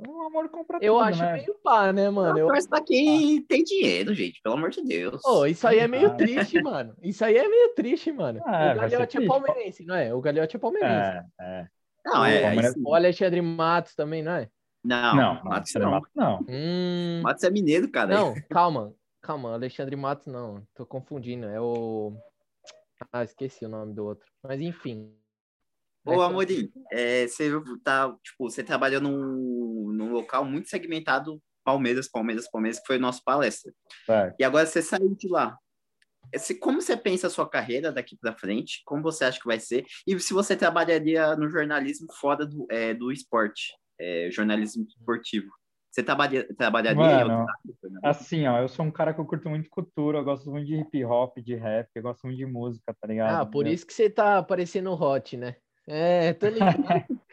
O amor compra Eu tudo, acho né? meio pá, né, mano? Eu... Pra quem tem dinheiro, gente, pelo amor de Deus. Ô, isso aí é meio Ah. triste, mano. Isso aí é meio triste, mano. Ah, o Gagliotti é palmeirense, não é? O Gagliotti é palmeirense. É, é. não, é. Palmeiras-. O Alexandre Matos também, não é? Não, Não, Matos não. Matos não. Hum... Matos é mineiro, cara. Não, calma. Calma, Alexandre Matos não. Tô confundindo. É o... Ah, esqueci o nome do outro. Mas enfim. Ô, Amorim, é, você tá, tipo, você trabalhou num, num local muito segmentado, Palmeiras, Palmeiras, Palmeiras, que foi o nosso palestra. Certo. E agora você saiu de lá. Esse- Como você pensa a sua carreira daqui para frente? Como você acha que vai ser? E se você trabalharia no jornalismo fora do, é, do esporte, é, jornalismo esportivo? Você trabalha, trabalharia em Mano, outra área? Assim, ó, eu sou um cara que eu curto muito cultura, eu gosto muito de hip hop, de rap, eu gosto muito de música, tá ligado? Ah, por Eu- isso que você tá parecendo hot, né? É, tô ligado.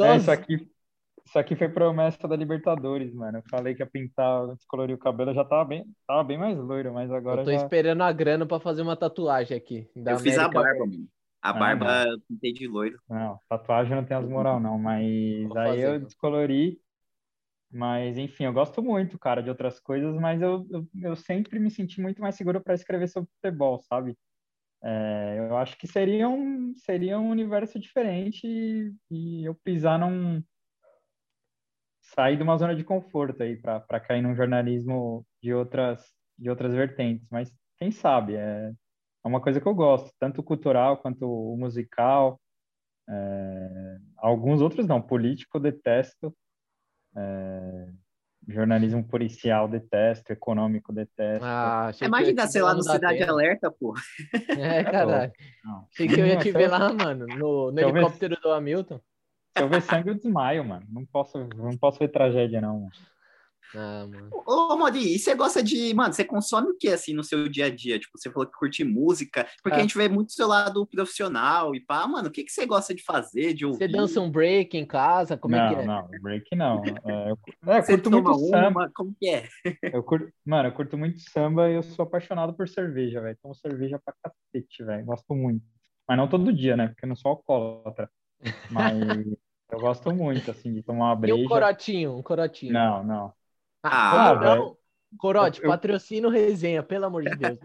É, isso aqui, isso aqui foi promessa da Libertadores, mano. Eu falei que ia pintar, descolorir o cabelo, eu já tava bem, tava bem mais loiro, mas agora Eu tô já... esperando a grana pra fazer uma tatuagem aqui. da Eu fiz a América barba, mano. A Ah, barba eu pintei de loiro. Não, tatuagem não tem as moral, não, mas Vou aí fazer, eu descolori. Mas, enfim, eu gosto muito, cara, de outras coisas, mas eu, eu, eu sempre me senti muito mais seguro para escrever sobre futebol, sabe? É, eu acho que seria um, seria um universo diferente e, e eu pisar num. sair de uma zona de conforto aí para cair num jornalismo de outras, de outras vertentes. Mas quem sabe? É, é uma coisa que eu gosto, tanto cultural quanto musical. É, alguns outros não, político eu detesto, é, jornalismo policial detesto, econômico detesto. Ah, te sei lá, no Cidade. Alerta, pô. É, caralho. Não. Achei que eu ia te ver lá, mano, no, no eu ver- helicóptero do Hamilton. Se eu ver sangue, eu desmaio, mano. Não posso, não posso ver tragédia, não. mano. Ah, mano. Ô, Modi, e você gosta de. Mano, você consome o que assim no seu dia a dia? Tipo, você falou que curte música, porque É. a gente vê muito o seu lado profissional e pá, mano, o que, que você gosta de fazer, de ouvir? Você dança um break em casa? Como é não, que é? não, break não. É, eu, é, eu curto muito samba. uma, como que é? Eu curto, mano, eu curto muito samba e eu sou apaixonado por cerveja, velho. Tomo cerveja pra cacete, velho. Gosto muito. Mas não todo dia, né? Porque eu não sou alcoólatra. Mas eu gosto muito, assim, de tomar uma E um breja. corotinho, um corotinho. Não, não. Ah, como não? Corote, Eu- patrocina o resenha, pelo amor de Deus.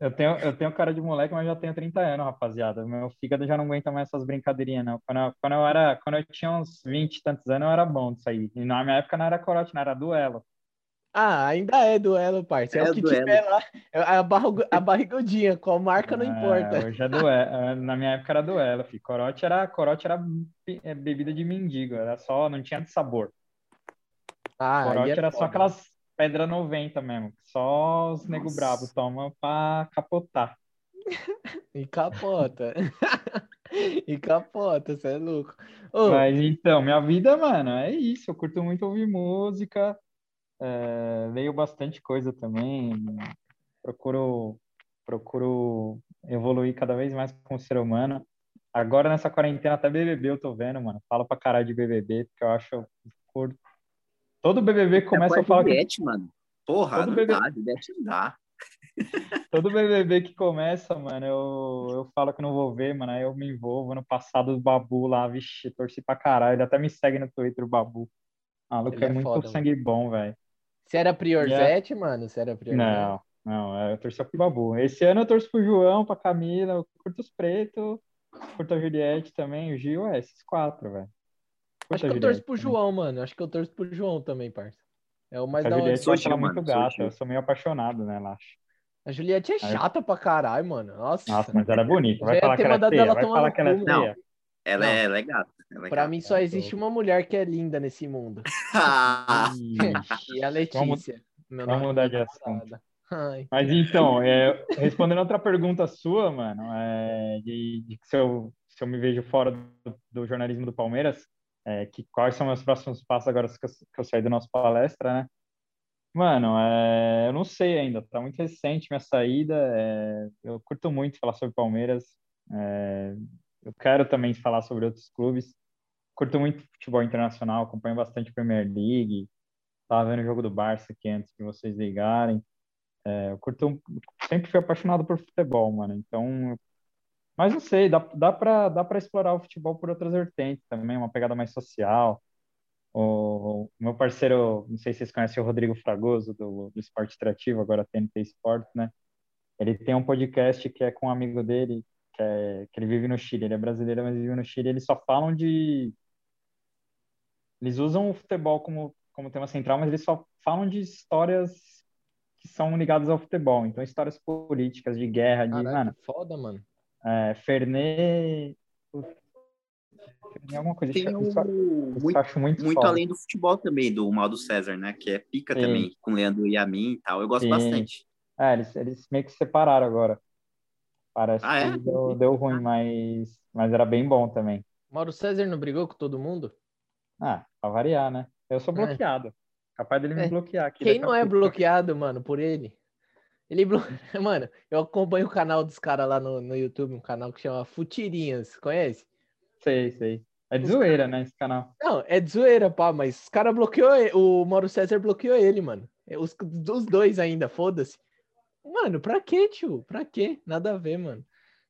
Eu tenho, eu tenho cara de moleque, mas já tenho 30 anos, rapaziada. Meu fígado já não aguenta mais essas brincadeirinhas, não. Quando eu, quando eu era, quando eu tinha uns 20 e tantos anos, eu era bom disso aí. E na minha época não era corote, não era duelo. Ah, ainda é duelo, parceiro. É, É o que duelo. tiver lá. É A, barrigu- a barrigudinha, qual marca não É, importa. hoje é duelo. Na minha época era duelo, filho. Corote era, corote era be- é, bebida de mendigo, era só, não tinha de sabor. Ah, Corote é era só foda. aquelas pedra 90 mesmo, que só os nego Nossa. brabo tomam pra capotar. E capota. e capota, você é louco. Ô, Mas então, minha vida, mano, é isso. Eu curto muito ouvir música, é, leio bastante coisa também, procuro, procuro evoluir cada vez mais como ser humano. Agora nessa quarentena até BBB eu tô vendo, mano. Falo pra caralho de BBB, porque eu acho eu curto. Todo BBB que começa eu falo que Juliette, mano. Porra, Todo não bebê- dá, Juliette não dá. Todo BBB que começa, mano, eu, eu falo que não vou ver, mano, aí eu me envolvo. No passado, o Babu lá, vixe, torci pra caralho. Ele até me segue no Twitter, o Babu. Maluco, é, é muito foda, sangue bom, velho. você era Priorzete, mano? Você era Priorzete? Não, não, eu torço pro Babu. Esse ano eu torço pro João, pra Camila, eu curto os pretos, curto a Juliette também, o Gil, é esses quatro, velho. Acho que eu torço pro. João, mano. Acho que eu torço pro João também, parça. É o mais A da hora. Juliette eu ela Surgiu, muito mano, gata, eu sou meio apaixonado nela, acho. A Juliette é Aí- chata pra caralho, mano. Nossa. Nossa, mas ela é bonita. Vai falar que ela é feia, ela vai falar que ela é feia. Ela Não. é, ela é gata. Ela é Pra gata. mim só é existe uma mulher que é linda nesse mundo. Ah. E a Letícia. Meu vamos nome mudar de é assunto. namorada. Ai. Mas então, é, respondendo outra pergunta sua, mano, é, de, de que se eu, se eu me vejo fora do, do jornalismo do Palmeiras, é, que quais são meus próximos passos agora que eu, que eu saí do nosso palestra, né? Mano, é, eu não sei ainda, tá muito recente minha saída. é, eu curto muito falar sobre Palmeiras. é, eu quero também falar sobre outros clubes. Curto muito futebol internacional, acompanho bastante Premier League. Tava vendo o jogo do Barça aqui antes de vocês ligarem. É, eu curto, sempre fui apaixonado por futebol, mano. Então, mas não sei, dá, dá para dá para explorar o futebol por outras vertentes também, uma pegada mais social. O, meu parceiro, não sei se vocês conhecem o Rodrigo Fragoso, do, do Esporte Interativo, agora TNT Sports, né? Ele tem um podcast que é com um amigo dele, que, é, que ele vive no Chile. Ele é brasileiro, mas vive no Chile. Eles só falam de. Eles usam o futebol como, como tema central, mas eles só falam de histórias que são ligadas ao futebol. Então, histórias políticas, de guerra, de. Mano, foda, mano. É, Fernet. Fernet alguma coisa. Tem Isso, isso muito, acho muito, muito além do futebol também, do Maldo César, né? Que é pica Sim. também, com o Leandro Yamin e tal. Eu gosto Sim. bastante. É, eles, eles meio que separaram agora. Parece Ah, é? que deu, deu ruim, mas, mas era bem bom também. Mauro César não brigou com todo mundo? Ah, pra variar, né? Eu sou É. bloqueado. Capaz dele me É. bloquear aqui. Quem a não é pouco. bloqueado, mano, por ele? Ele blo... Mano, eu acompanho o canal dos caras lá no, no YouTube, um canal que chama Futirinhas, conhece? Sei, sei. É de Os zoeira, né, esse canal. Não, é de zoeira, pá, mas os caras bloqueou ele, o Mauro César bloqueou ele, mano. É, Os, os dois ainda, foda-se. Mano, pra quê, tio? Pra quê? Nada a ver, mano.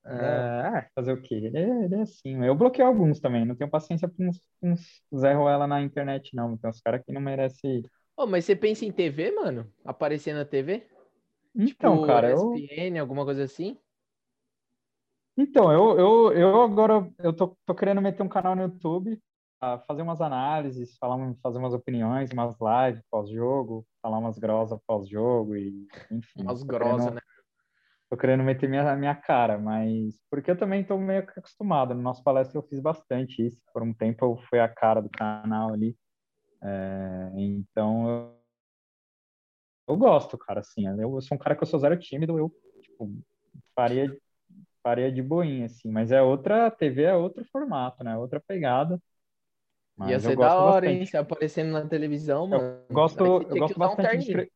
Não. É, é, fazer o quê? Ele é, ele é assim. Eu bloqueei alguns também. Não tenho paciência com uns, uns Zé Ruela na internet, não. Então, os caras que não merecem. Ô, mas você pensa em TV, mano? Aparecer na TV? Então, Tipo, cara, eu. ESPN, alguma coisa assim? Então, eu, eu, eu agora eu tô, tô querendo meter um canal no YouTube, fazer umas análises, falar, fazer umas opiniões, umas lives pós-jogo, falar umas grosas pós-jogo e enfim. Umas querendo- né? Tô querendo meter minha, minha cara, mas porque eu também tô meio que acostumado. No nosso palestra eu fiz bastante isso. Por um tempo eu fui a cara do canal ali. É, então eu, gosto, cara, assim. Eu, sou um cara que eu sou zero tímido, eu tipo, faria, faria de boinha, assim. Mas é outra, TV é outro formato, né? Outra pegada. Mas Ia eu ser gosto da hora, hein? bastante. Se aparecendo na televisão, mano. Eu gosto, eu gosto usar um bastante de escrever.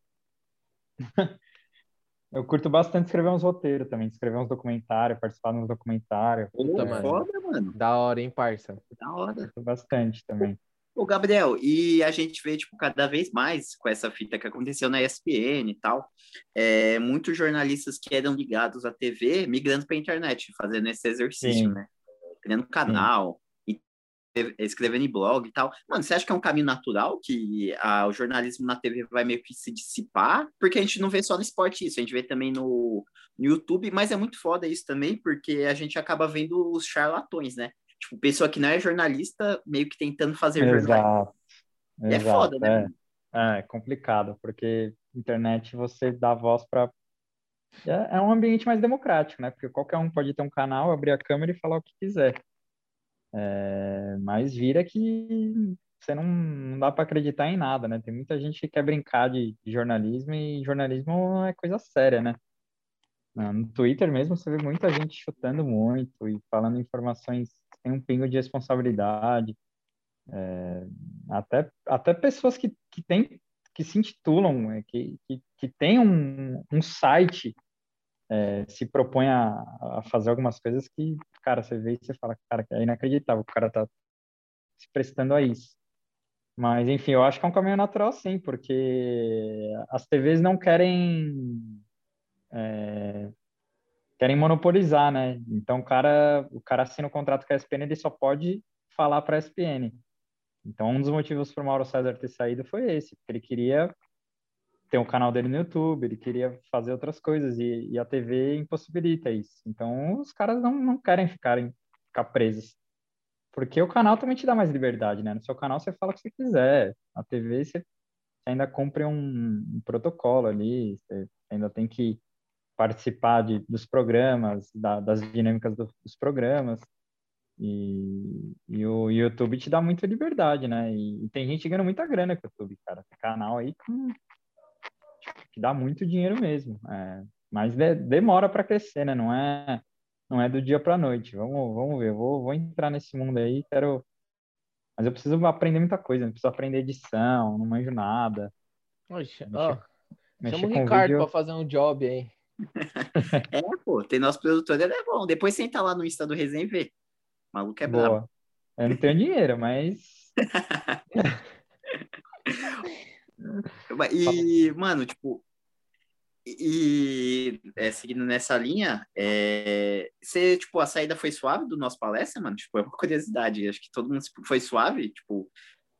Eu curto bastante escrever uns roteiros também, escrever uns documentários, participar de uns documentários. Puta, foda, mano. Da hora, hein, parça? Da hora. Curto bastante também. Ô, Gabriel, e a gente vê, tipo, cada vez mais com essa fita que aconteceu na ESPN e tal, é, muitos jornalistas que eram ligados à TV migrando para a internet, fazendo esse exercício, Sim. né? Criando canal, escrevendo em blog e tal. Mano, você acha que é um caminho natural que ah, o jornalismo na TV vai meio que se dissipar? Porque a gente não vê só no esporte isso, a gente vê também no, no YouTube, mas é muito foda isso também, porque a gente acaba vendo os charlatões, né? Tipo, pessoa que não é jornalista, meio que tentando fazer jornalismo. Exato. É Exato, foda, né, é. É, é complicado, porque internet você dá voz para. É, é um ambiente mais democrático, né? Porque qualquer um pode ter um canal, abrir a câmera e falar o que quiser. É, mas vira que você não, não dá para acreditar em nada, né? Tem muita gente que quer brincar de, de jornalismo e jornalismo é coisa séria, né? No no Twitter mesmo você vê muita gente chutando muito e falando informações sem um pingo de responsabilidade. É, até, até pessoas que, que, tem, que se intitulam, é, que, que, que têm um, um site, é, se propõe a, a fazer algumas coisas que, cara, você vê e você fala, cara, é inacreditável, o cara tá se prestando a isso. Mas, enfim, eu acho que é um caminho natural, sim, porque as TVs não querem é, querem monopolizar, né? Então o cara, o cara assina o contrato com a ESPN, ele só pode falar para a ESPN. Então um dos motivos para o Mauro César ter saído foi esse, porque ele queria ter um canal dele no YouTube, ele queria fazer outras coisas e, e a TV impossibilita isso. Então os caras não, não querem ficar, ficar presos. Porque o canal também te dá mais liberdade, né? No seu canal você fala o que você quiser. Na TV você ainda cumpre um, um protocolo ali, você ainda tem que participar de, dos programas, da, das dinâmicas do, dos programas. E, e o YouTube te dá muita liberdade, né? E, e, tem gente ganhando muita grana com o YouTube, cara. Tem canal aí com, que dá muito dinheiro mesmo. É, mas de, demora para crescer, né? Não é, não é do dia para noite. Vamos, vamos ver. Vou, vou entrar nesse mundo aí. Quero. Mas eu preciso aprender muita coisa. Eu preciso aprender edição. Não manjo nada. Oxe, Mexer- ó, Mexer chama o Ricardo pra fazer um job aí. É, pô, tem nosso produtor, ele é bom. Depois senta lá no Insta do Resenha e vê. O maluco é brabo. Boa. Eu não tenho dinheiro, mas E, mano, tipo, e é, seguindo nessa linha, é, você, tipo, a saída foi suave do nosso palestra, mano? Tipo, é uma curiosidade. Acho que todo mundo tipo, foi suave, tipo,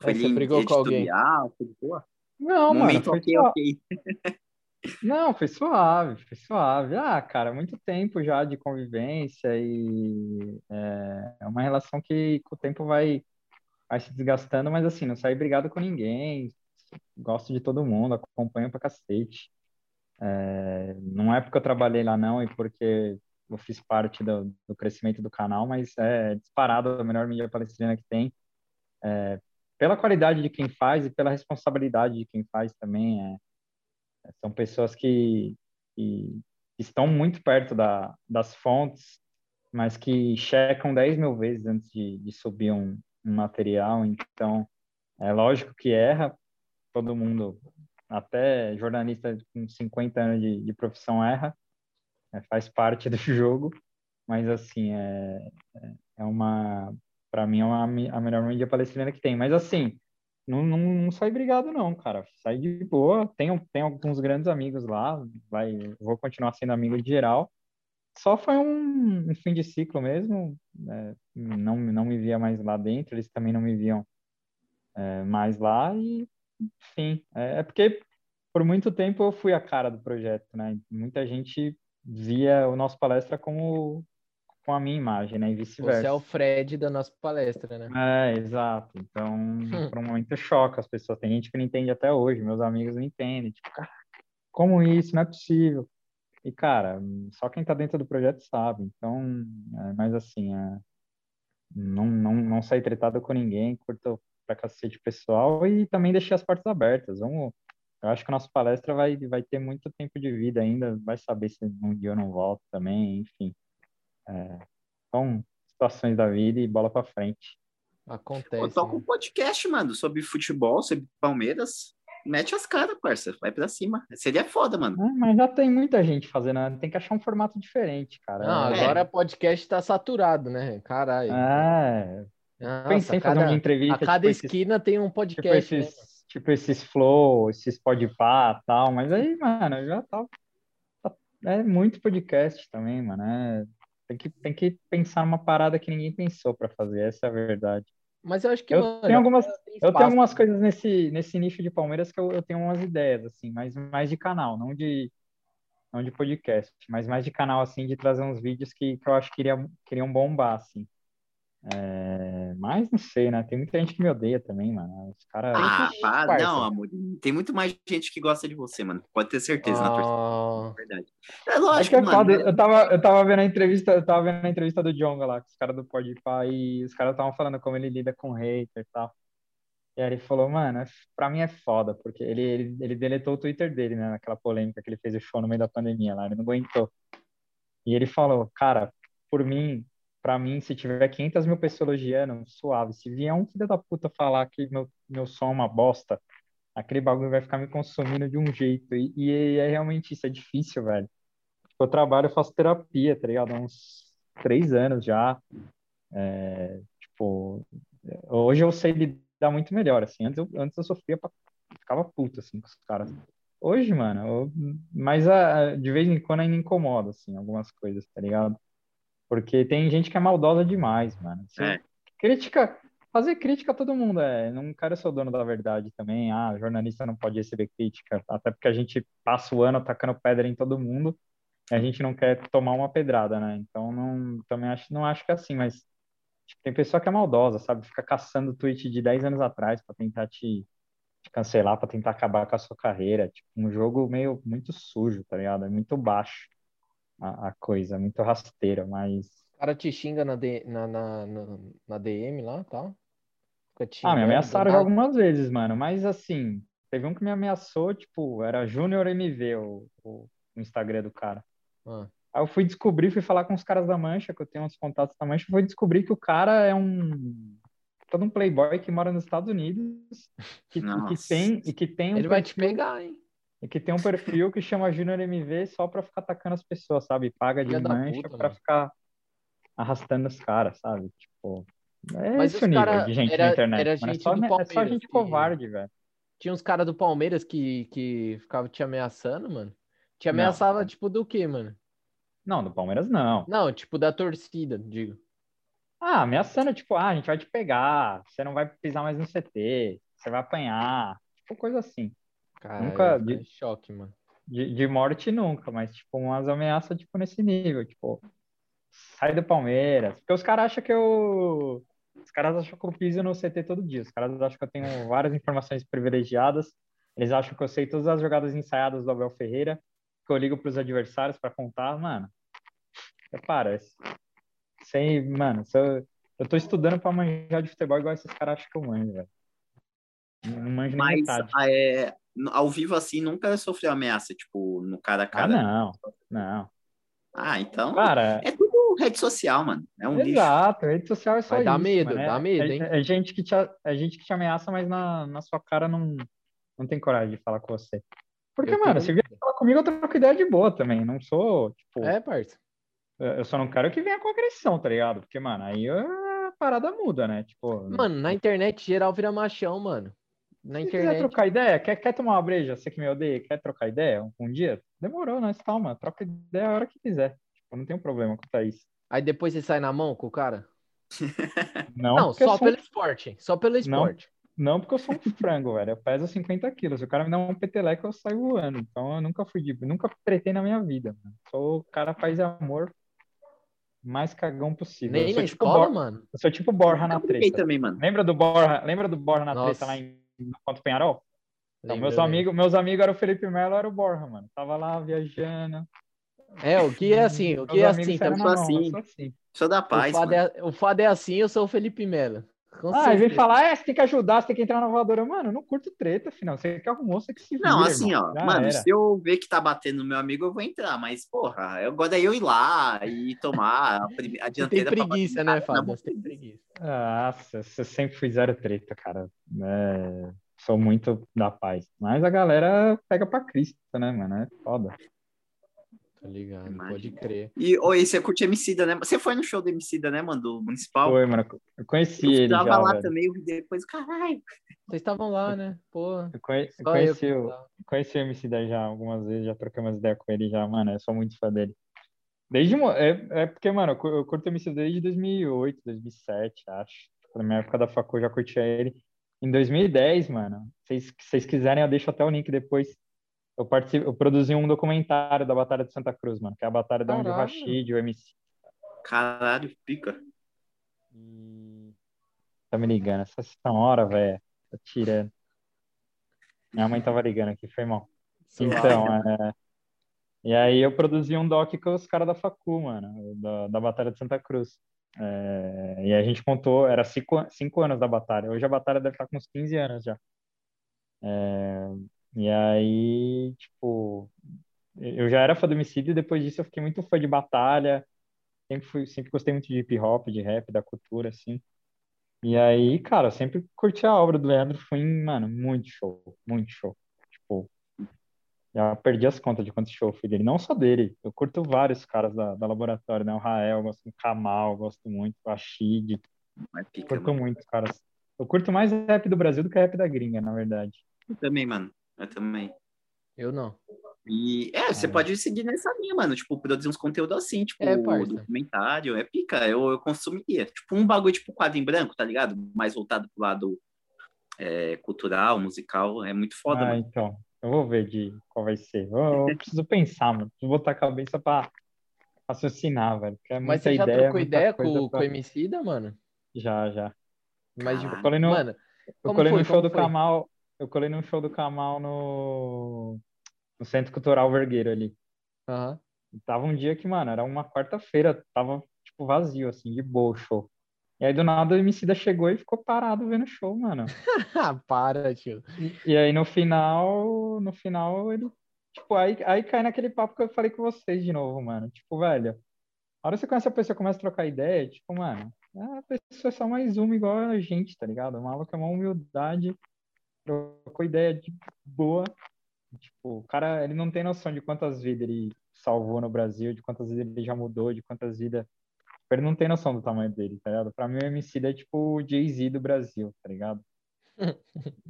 Foi É, você brigou com alguém? boa? Não, Momento mano, foi ok, só- ok. Não, foi suave, foi suave. Ah, cara, muito tempo já de convivência e é, é uma relação que com o tempo vai, vai se desgastando, mas assim, não saí brigado com ninguém, gosto de todo mundo, acompanho pra cacete. É, não é porque eu trabalhei lá não e porque eu fiz parte do, do crescimento do canal, mas é disparado a melhor mídia palestrina que tem. É, pela qualidade de quem faz e pela responsabilidade de quem faz também. É, são pessoas que, que estão muito perto da, das fontes, mas que checam 10 mil vezes antes de, de subir um, um material. Então, é lógico que erra, todo mundo, até jornalista com 50 anos de, de profissão erra, é, faz parte do jogo, mas assim, é, é- é uma, para mim, é uma, a melhor mídia palestrina que tem. Mas assim, não, não, não sai brigado, não, cara. Sai de boa. Tenho, tenho alguns grandes amigos lá. Vai, vou continuar sendo amigo de geral. Só foi um, um fim de ciclo mesmo. é, não, não me via mais lá dentro. Eles também não me viam é, mais lá. E, enfim, é, é porque por muito tempo eu fui a cara do projeto, né? Muita gente via o nosso palestra como com a minha imagem, né? E Você vice-versa. é o Fred da nossa palestra, né? É, exato. Então, por um momento choca as pessoas. Tem gente que não entende até hoje, meus amigos não entendem. Tipo, cara, como isso? Não é possível. E, cara, só quem tá dentro do projeto sabe. Então, é, mas assim, é, não, não, não saí tretado com ninguém, curto pra cacete o pessoal e também deixei as portas abertas. Vamos, eu acho que a nossa palestra vai, vai ter muito tempo de vida ainda, vai saber se um dia eu não volto também, enfim. É, são situações da vida e bola pra frente. Acontece. Eu toco um né? podcast, mano, sobre futebol, sobre Palmeiras. Mete as caras, parça. Vai pra cima. Seria foda, mano. Ah, mas já tem muita gente fazendo, né? tem que achar um formato diferente, cara. Não, É. agora podcast tá saturado, né? Caralho. É, Nossa, pensei em fazer cada- uma entrevista, A cada tipo esses, esquina tem um tipo podcast. né, esses, tipo esses flow, esses podpah e tal, mas aí, mano, já tá, tá- é muito podcast também, mano, é, tem que, tem que pensar numa parada que ninguém pensou pra fazer, essa é a verdade. Mas eu acho que, Eu mano, tenho algumas, eu tenho algumas coisas nesse, nesse nicho de Palmeiras que eu, eu tenho umas ideias, assim, mas mais de canal, não de, não de podcast, mas mais de canal, assim, de trazer uns vídeos que, que eu acho que iriam, que iriam bombar, assim. É, mas não sei, né? Tem muita gente que me odeia também, mano. Os caras. Ah, para. parça. Não, amor. Tem muito mais gente que gosta de você, mano. Pode ter certeza na torcida. Ah, Verdade. É Acho lógico, que é mano. foda. Eu tava, eu tava vendo a entrevista, eu tava vendo a entrevista do Jonga lá, com os caras do Podpah, e os caras estavam falando como ele lida com hater e tal. E aí ele falou, mano, é- pra mim é foda, porque ele, ele, ele deletou o Twitter dele, né, naquela polêmica que ele fez o show no meio da pandemia lá, ele não aguentou. E ele falou, cara, por mim, pra mim, se tiver 500 mil pessoas elogiando, suave. Se vier um filho da puta falar que meu, meu som é uma bosta, aquele bagulho vai ficar me consumindo de um jeito. E, e é realmente isso, é difícil, velho. Eu trabalho, eu faço terapia, tá ligado? Há uns três anos já. É, tipo, hoje eu sei lidar muito melhor, assim. Antes eu, antes eu sofria, pra, ficava puto, assim, com os caras. Hoje, mano, eu, mas a, de vez em quando ainda incomoda, assim, algumas coisas, tá ligado? Porque tem gente que é maldosa demais, mano. Você É. Crítica, fazer crítica todo mundo é. Não quero ser o dono da verdade também. Ah, jornalista não pode receber crítica, até porque a gente passa o ano atacando pedra em todo mundo e a gente não quer tomar uma pedrada, né? Então não, também acho, não acho que é assim, mas tipo, tem pessoa que é maldosa, sabe? Fica caçando tweet de 10 anos atrás para tentar te, te cancelar, para tentar acabar com a sua carreira. Tipo, um jogo meio muito sujo, tá ligado? É muito baixo a, a coisa, muito rasteira, mas o cara te xinga na, D- na, na, na, na DM lá, tá? Fica te Ah, me ameaçaram do algumas vezes, mano. Mas assim, teve um que me ameaçou, tipo, era Júnior MV, o, o, o Instagram do cara. Ah, Aí eu fui descobrir, fui falar com os caras da Mancha, que eu tenho uns contatos da Mancha, fui descobrir que o cara é um todo um playboy que mora nos Estados Unidos que, e que tem e que tem um Ele vai te perfil, pegar, hein? E que tem um perfil que chama Júnior MV só pra ficar atacando as pessoas, sabe? Paga de mancha puta, pra mano. ficar arrastando os caras, sabe? Tipo, é Mas esse o nível de gente era- na internet. era é, gente só, é só gente que- covarde, velho. Tinha uns caras do Palmeiras que, que ficavam te ameaçando, mano. Te Não. ameaçava, tipo, do quê, mano? Não, do Palmeiras não. Não, tipo, da torcida, digo. Ah, ameaçando, tipo, ah, a gente vai te pegar, você não vai pisar mais no CT, você vai apanhar, tipo, coisa assim. Cara, Nunca de- em choque, mano. De, de morte nunca, mas, tipo, umas ameaças, tipo, nesse nível, tipo, sai do Palmeiras. Porque os caras acham que eu. Os caras acham que eu piso no CT todo dia. Os caras acham que eu tenho várias informações privilegiadas. Eles acham que eu sei todas as jogadas ensaiadas do Abel Ferreira, que eu ligo pros adversários para contar. Mano, parece. Sem, mano, se eu, eu tô estudando para manjar de futebol igual esses caras acham que eu manjo, velho. Não manjo nem Mas metade. é, ao vivo assim nunca sofreu ameaça, tipo, no cara a Ah, cara. não, não. Ah, então. Cara, É tudo rede social, mano. É um lixo. Exato, rede social é só Vai isso, medo, mano. É- dá medo, é, hein? É, gente que te, é gente que te ameaça, mas na, na sua cara não, não tem coragem de falar com você. Porque, Eu mano, se vier falar comigo, eu troco ideia de boa também. Não sou, tipo, É, parça. eu só não quero que venha com agressão, tá ligado? Porque, mano, aí a parada muda, né? Tipo, Mano, na internet geral vira machão, mano. Na se internet. trocar ideia, quer, quer tomar uma breja, você que me odeia, quer trocar ideia um, um dia? Demorou, nós calma, troca ideia a hora que quiser. Tipo, não tem um problema a isso. Aí depois você sai na mão com o cara? Não, Não, só sou um pelo esporte. Só pelo esporte. Não, porque eu sou um frango, velho. Eu peso 50 quilos. Se o cara me dá um peteleco, eu saio voando. Então eu nunca fui de. Nunca tretei na minha vida. Mano. Sou o cara paz e amor mais cagão possível. Eu Nem sou na tipo escola, Bor- mano. Eu sou tipo Borja na treta. também, mano. Lembra do Borja? Lembra do Borja na Nossa. treta lá em no Ponto Penharol? Então, meus amigos, meus amigos eram o Felipe Melo, era o Borja, mano. Tava lá viajando. É, o que é assim, o que Meus é assim sou mão, eu assim. sou assim. Sou da O paz, fado, mano. é, o fado é assim, eu sou o Felipe Melo. Com Ah, aí vem falar, é, você tem que ajudar, você tem que entrar na voadora. Mano, eu não curto treta, afinal. Você que arrumou, você que se vira, Não, assim, irmão. ó, Já mano, era. se eu ver que tá batendo no meu amigo, eu vou entrar, mas, porra, eu gosto daí eu ir lá e tomar a, prim- a Você tem dianteira pra bater preguiça, no né? Não, Você tem preguiça. Nossa, você sempre fui zero treta, cara. É, sou muito da paz. Mas a galera pega pra Cristo, né, mano? É foda. Tá ligado, Imagina. pode crer. E, oi, você curte Emicida, né? Você foi no show do Emicida, né, mano, do Municipal? Foi, mano. Eu conheci Eu ele tava já, lá velho. também, eu vi depois, caralho. Vocês estavam lá, né? Pô, Eu conhe- eu eu conheci, que o, tava. conheci o MC da já algumas vezes, já troquei umas ideias com ele já, mano. Eu sou muito fã dele. Desde, é, é porque, mano, eu cu- eu curto o MC desde 2008, 2007, acho. Tipo, Na minha época da facu eu já curtia ele. Em 2010, mano, se vocês quiserem, eu deixo até o link depois. Eu, participo, eu produzi um documentário da Batalha de Santa Cruz, mano, que é a batalha da onde o. Rashid, o MC. Caralho, pica. E... Tá me ligando, essa hora, velho. Tá tirando. Minha mãe tava ligando aqui, foi mal. Então, é... E aí eu produzi um doc com os caras da Facu, mano, da, da Batalha de Santa Cruz. É, E a gente contou, era cinco, cinco anos da batalha. Hoje a batalha deve estar com uns 15 anos já. É, E aí, tipo, eu já era fã do e depois disso eu fiquei muito fã de batalha. Sempre fui, sempre gostei muito de hip hop, de rap, da cultura, assim. E aí, cara, eu sempre curti a obra do Leandro. Em, mano, muito show, muito show. Tipo, já perdi as contas de quantos shows fui dele. Não só dele, eu curto vários caras da, da laboratório, né? O Rael, eu gosto do Kamal, eu gosto muito, o Ashid, curto mano. muito, caras. Eu curto mais rap do Brasil do que rap da gringa, na verdade. Eu também, mano. Eu também. Eu não. E é, você Ah. pode seguir nessa linha, mano. Tipo, produzir uns conteúdos assim, tipo, É, parça. documentário, é pica. Eu, eu consumiria. Tipo, um bagulho tipo quadro em branco, tá ligado? Mais voltado pro lado é, cultural, musical. É muito foda, ah, mano. então. Eu vou ver de qual vai ser. Eu, eu preciso pensar, mano. Preciso botar a cabeça pra raciocinar, velho. Porque é Mas você já ideia, trocou ideia com, pra- com o Emicida, mano? Já, já. Mas, de- Caralho. Eu colei no, mano, eu colei foi? no show do foi? Kamal. Eu colei no show do Kamal no, no Centro Cultural Vergueiro ali. E Tava um dia que, mano, era uma quarta-feira, tava, tipo, vazio, assim, de boa o show. E aí, do nada, o Emicida chegou e ficou parado vendo o show, mano. Ah, para, tio. E aí, no final, no final, ele, tipo, aí, aí cai naquele papo que eu falei com vocês de novo, mano. Tipo, velho, a hora que você conhece a pessoa e começa a trocar ideia, tipo, mano, a pessoa é só mais uma igual a gente, tá ligado? O maluco é uma humildade, trocou ideia de boa. Tipo, o cara, ele não tem noção de quantas vidas ele salvou no Brasil, de quantas vidas ele já mudou, de quantas vidas. Ele não tem noção do tamanho dele, tá ligado? Pra mim, o MC é tipo o Jay-Z do Brasil, tá ligado?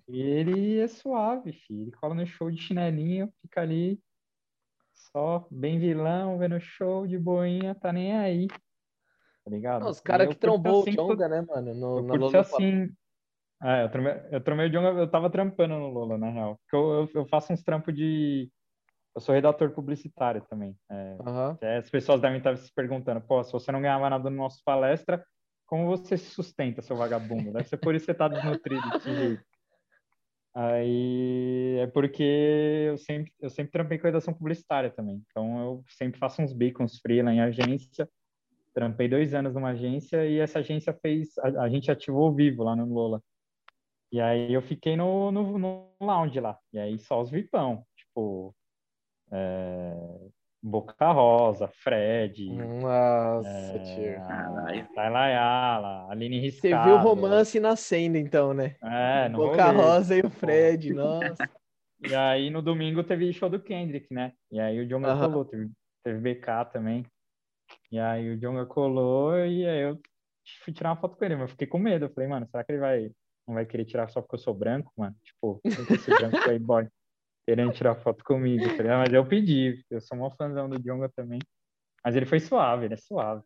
E ele é suave, filho. Ele cola no show de chinelinho, fica ali só bem vilão, vendo show de boinha, tá nem aí. tá ligado? Não, os caras que trombou o assim, Jonga, né, mano? No, Eu na Lollapalooza. assim. É, eu tromei, eu tromei eu tava trampando no Lola, na real. Porque eu, eu, eu faço uns trampos de. Eu sou redator publicitário também. É, é, as pessoas devem estar se perguntando, pô, se você não ganhava nada no nosso palestra, como você se sustenta, seu vagabundo? Deve ser por isso que você tá desnutrido desse jeito. Aí é porque eu sempre, eu sempre trampei com redação publicitária também. Então eu sempre faço uns bicos, uns freela em agência. Trampei dois anos numa agência e essa agência fez, a, a gente ativou o vivo lá no Lola. E aí eu fiquei no, no, no lounge lá. E aí só os vipão, tipo é, Boca Rosa, Fred, Nossa, tio. é, Caralho. Tayla Ayala, Aline Você Riscado. viu o romance nascendo, então, né? É, no Boca rolê. Rosa e o Fred, nossa. E aí no domingo teve show do Kendrick, né? E aí o Jonga Aham. colou, teve, teve BK também. E aí o Jonga colou e aí eu fui tirar uma foto com ele, mas eu fiquei com medo. Eu falei, mano, será que ele vai, não vai querer tirar só porque eu sou branco, mano? Tipo, esse branco playboy querendo tirar foto comigo, tá ligado? Mas eu pedi, eu sou mó fãzão do Jonga também. Mas ele foi suave, ele é suave.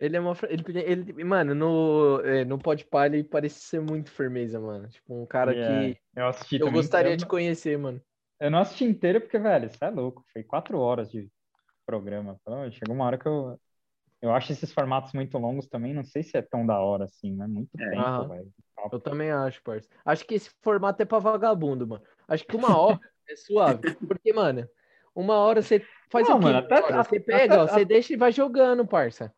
Ele é uma. Ele, ele, mano, no, é, no Podpah ele parece ser muito firmeza, mano. Tipo, um cara é- que eu assisti eu gostaria eu, de conhecer, mano. Eu não assisti inteiro porque, velho, isso é louco. Foi quatro horas de programa. Então, chegou uma hora que eu. Eu acho esses formatos muito longos também. Não sei se é tão da hora assim, né? Muito É. tempo, Aham. velho. Eu também acho, parça. Acho que esse formato é pra vagabundo, mano. Acho que uma hora é suave. Porque, mano, uma hora você faz Não, o quê? mano, até-? Você até- pega, ó, até- você deixa e vai jogando, parça.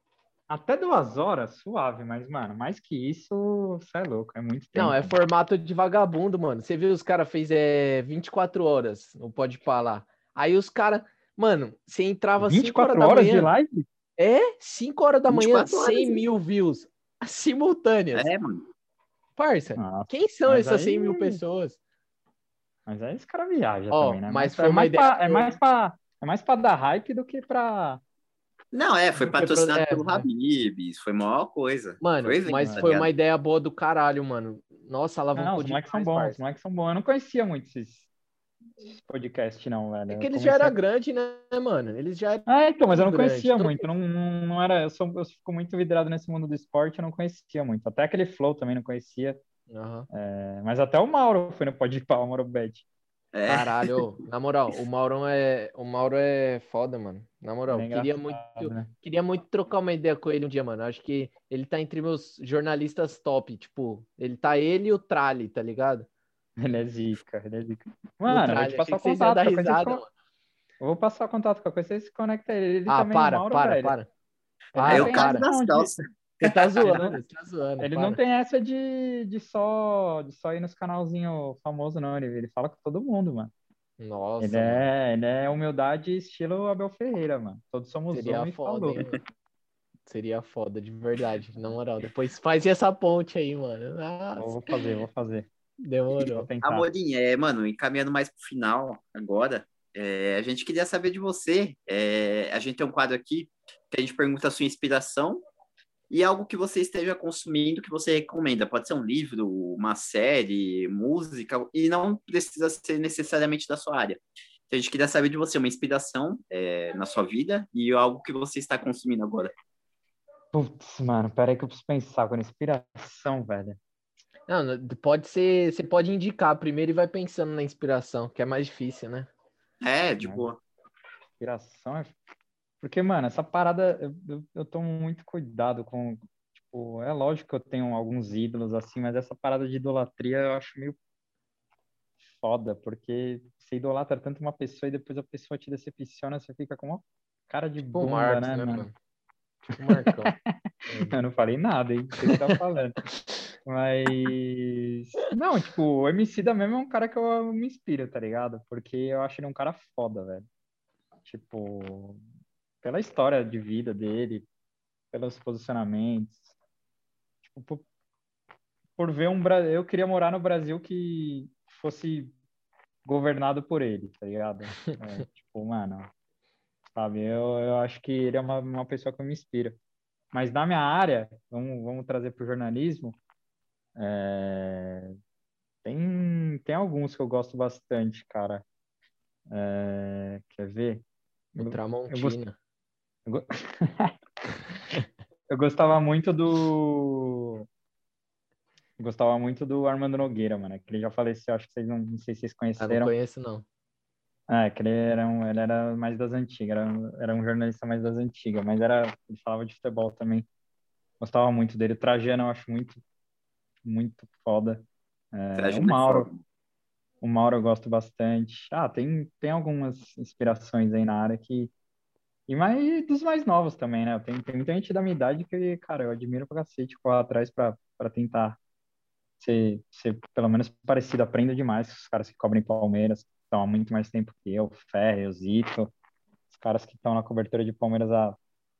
Até duas horas, suave, mas, mano, mais que isso, isso é louco. É muito tempo. Não, é formato de vagabundo, mano. Você viu os caras fez é, 24 horas no Podpah lá. Aí os caras, mano, você entrava 5 horas 24 da horas manhã. de live? É, 5 horas da manhã, 24 horas, 100 hein? mil views simultâneas. É, mano. Parça, Nossa, quem são mas essas aí- 100 mil pessoas? mas aí os caras viajam Ó, também, né? mas é foi uma mais ideia pra, é mais pra, é mais pra dar hype do que pra. Não, é, foi patrocinado pro- é, pelo é. Habibs, foi a maior coisa. Mano, Foi evento, mas tá foi uma ideia boa do caralho, mano. Nossa, Não, alavancou os moleques são bons, os moleques são bons. Eu não conhecia muito esses, esses podcasts, não, velho. É que eles comecei já eram a- grandes, né, mano? Eles já eram. Ah, então, mas eu não grande, conhecia muito. Não, não, era. Eu, sou, eu fico muito vidrado nesse mundo do esporte, eu não conhecia muito. Até aquele Flow também não conhecia. Aham. É, mas até o Mauro foi no Podpah, o Mauro Bet. É, Caralho, na moral, o Maurão é. O Mauro é foda, mano. Na moral, Ele é queria muito. né? Queria muito trocar uma ideia com ele um dia, mano. Acho que ele tá entre meus jornalistas top. Tipo, ele tá ele e o Trali, tá ligado? Ele é zica, ele é zica. Mano, vou te passar o contato. dar coisa risada, mano. Eu vou passar o contato, qualquer coisa você se conecta ele. Ele Ah, também, para, o Mauro, para, velho. para. Ele Para, é o cara para. das Você tá zoando, você tá zoando. Ele para. não tem essa de, de, só, de só ir nos canalzinho famoso, não. Ele, ele fala com todo mundo, mano. Nossa, Ele mano. é, ele é humildade estilo Abel Ferreira, mano. Todos somos Seria homens e foda, falou. hein, mano. Seria foda, de verdade. Na moral, depois faz essa ponte aí, mano. Eu Nossa, Vou fazer, vou fazer. Demorou. Amorim, é, mano, encaminhando mais pro final agora, é, a gente queria saber de você. É, a gente tem um quadro aqui que a gente pergunta a sua inspiração e algo que você esteja consumindo que você recomenda. Pode ser um livro, uma série, música, e não precisa ser necessariamente da sua área. Então, a gente queria saber de você uma inspiração é, na sua vida e algo que você está consumindo agora. Putz, mano, pera aí que eu preciso pensar com inspiração, velho. Não, pode ser. Você pode indicar primeiro e vai pensando na inspiração, que é mais difícil, né? É, de boa. Inspiração é. Porque, mano, essa parada, eu, eu, tomo muito cuidado com. Tipo, é lógico que eu tenho alguns ídolos assim, mas essa parada de idolatria eu acho meio foda, porque você idolatra tanto uma pessoa e depois a pessoa te decepciona, você fica com uma cara de Tipo bunda, Marcos, né, né, mano? mano? Tipo Marcão. Eu não falei nada, hein? Você que tá falando. Mas. Não, tipo, o MC da mesmo é um cara que eu me inspiro, tá ligado? Porque eu acho ele um cara foda, velho. Tipo, pela história de vida dele, pelos posicionamentos. Tipo, por, por ver um Brasil. Eu queria morar no Brasil que fosse governado por ele, tá ligado? É, tipo, mano. Sabe, eu, eu acho que ele é uma, uma pessoa que me inspiro. Mas na minha área, vamos, vamos trazer para o jornalismo, é, tem, tem alguns que eu gosto bastante, cara. É, quer ver? O Eu- Tramontina. eu go- eu gostava muito do. Eu gostava muito do Armando Nogueira, mano. Que ele já faleceu, acho que vocês não, não sei se vocês Ah, conheceram. não conheço, não. É, que ele era, um, ele era mais das antigas, era, um- era um jornalista mais das antigas, mas era, ele falava de futebol também. Gostava muito dele. O Trajano eu acho muito, muito foda. É, o é Mauro, foda. o Mauro eu gosto bastante. Ah, tem, tem algumas inspirações aí na área que. E mais dos mais novos também, né? Tem, tem muita gente da minha idade que, cara, eu admiro pra cacete, correr atrás pra, pra tentar ser, ser pelo menos parecido. Aprendo demais com os caras que cobrem Palmeiras, estão há muito mais tempo que eu, Ferre, o Zito, os caras que estão na cobertura de Palmeiras há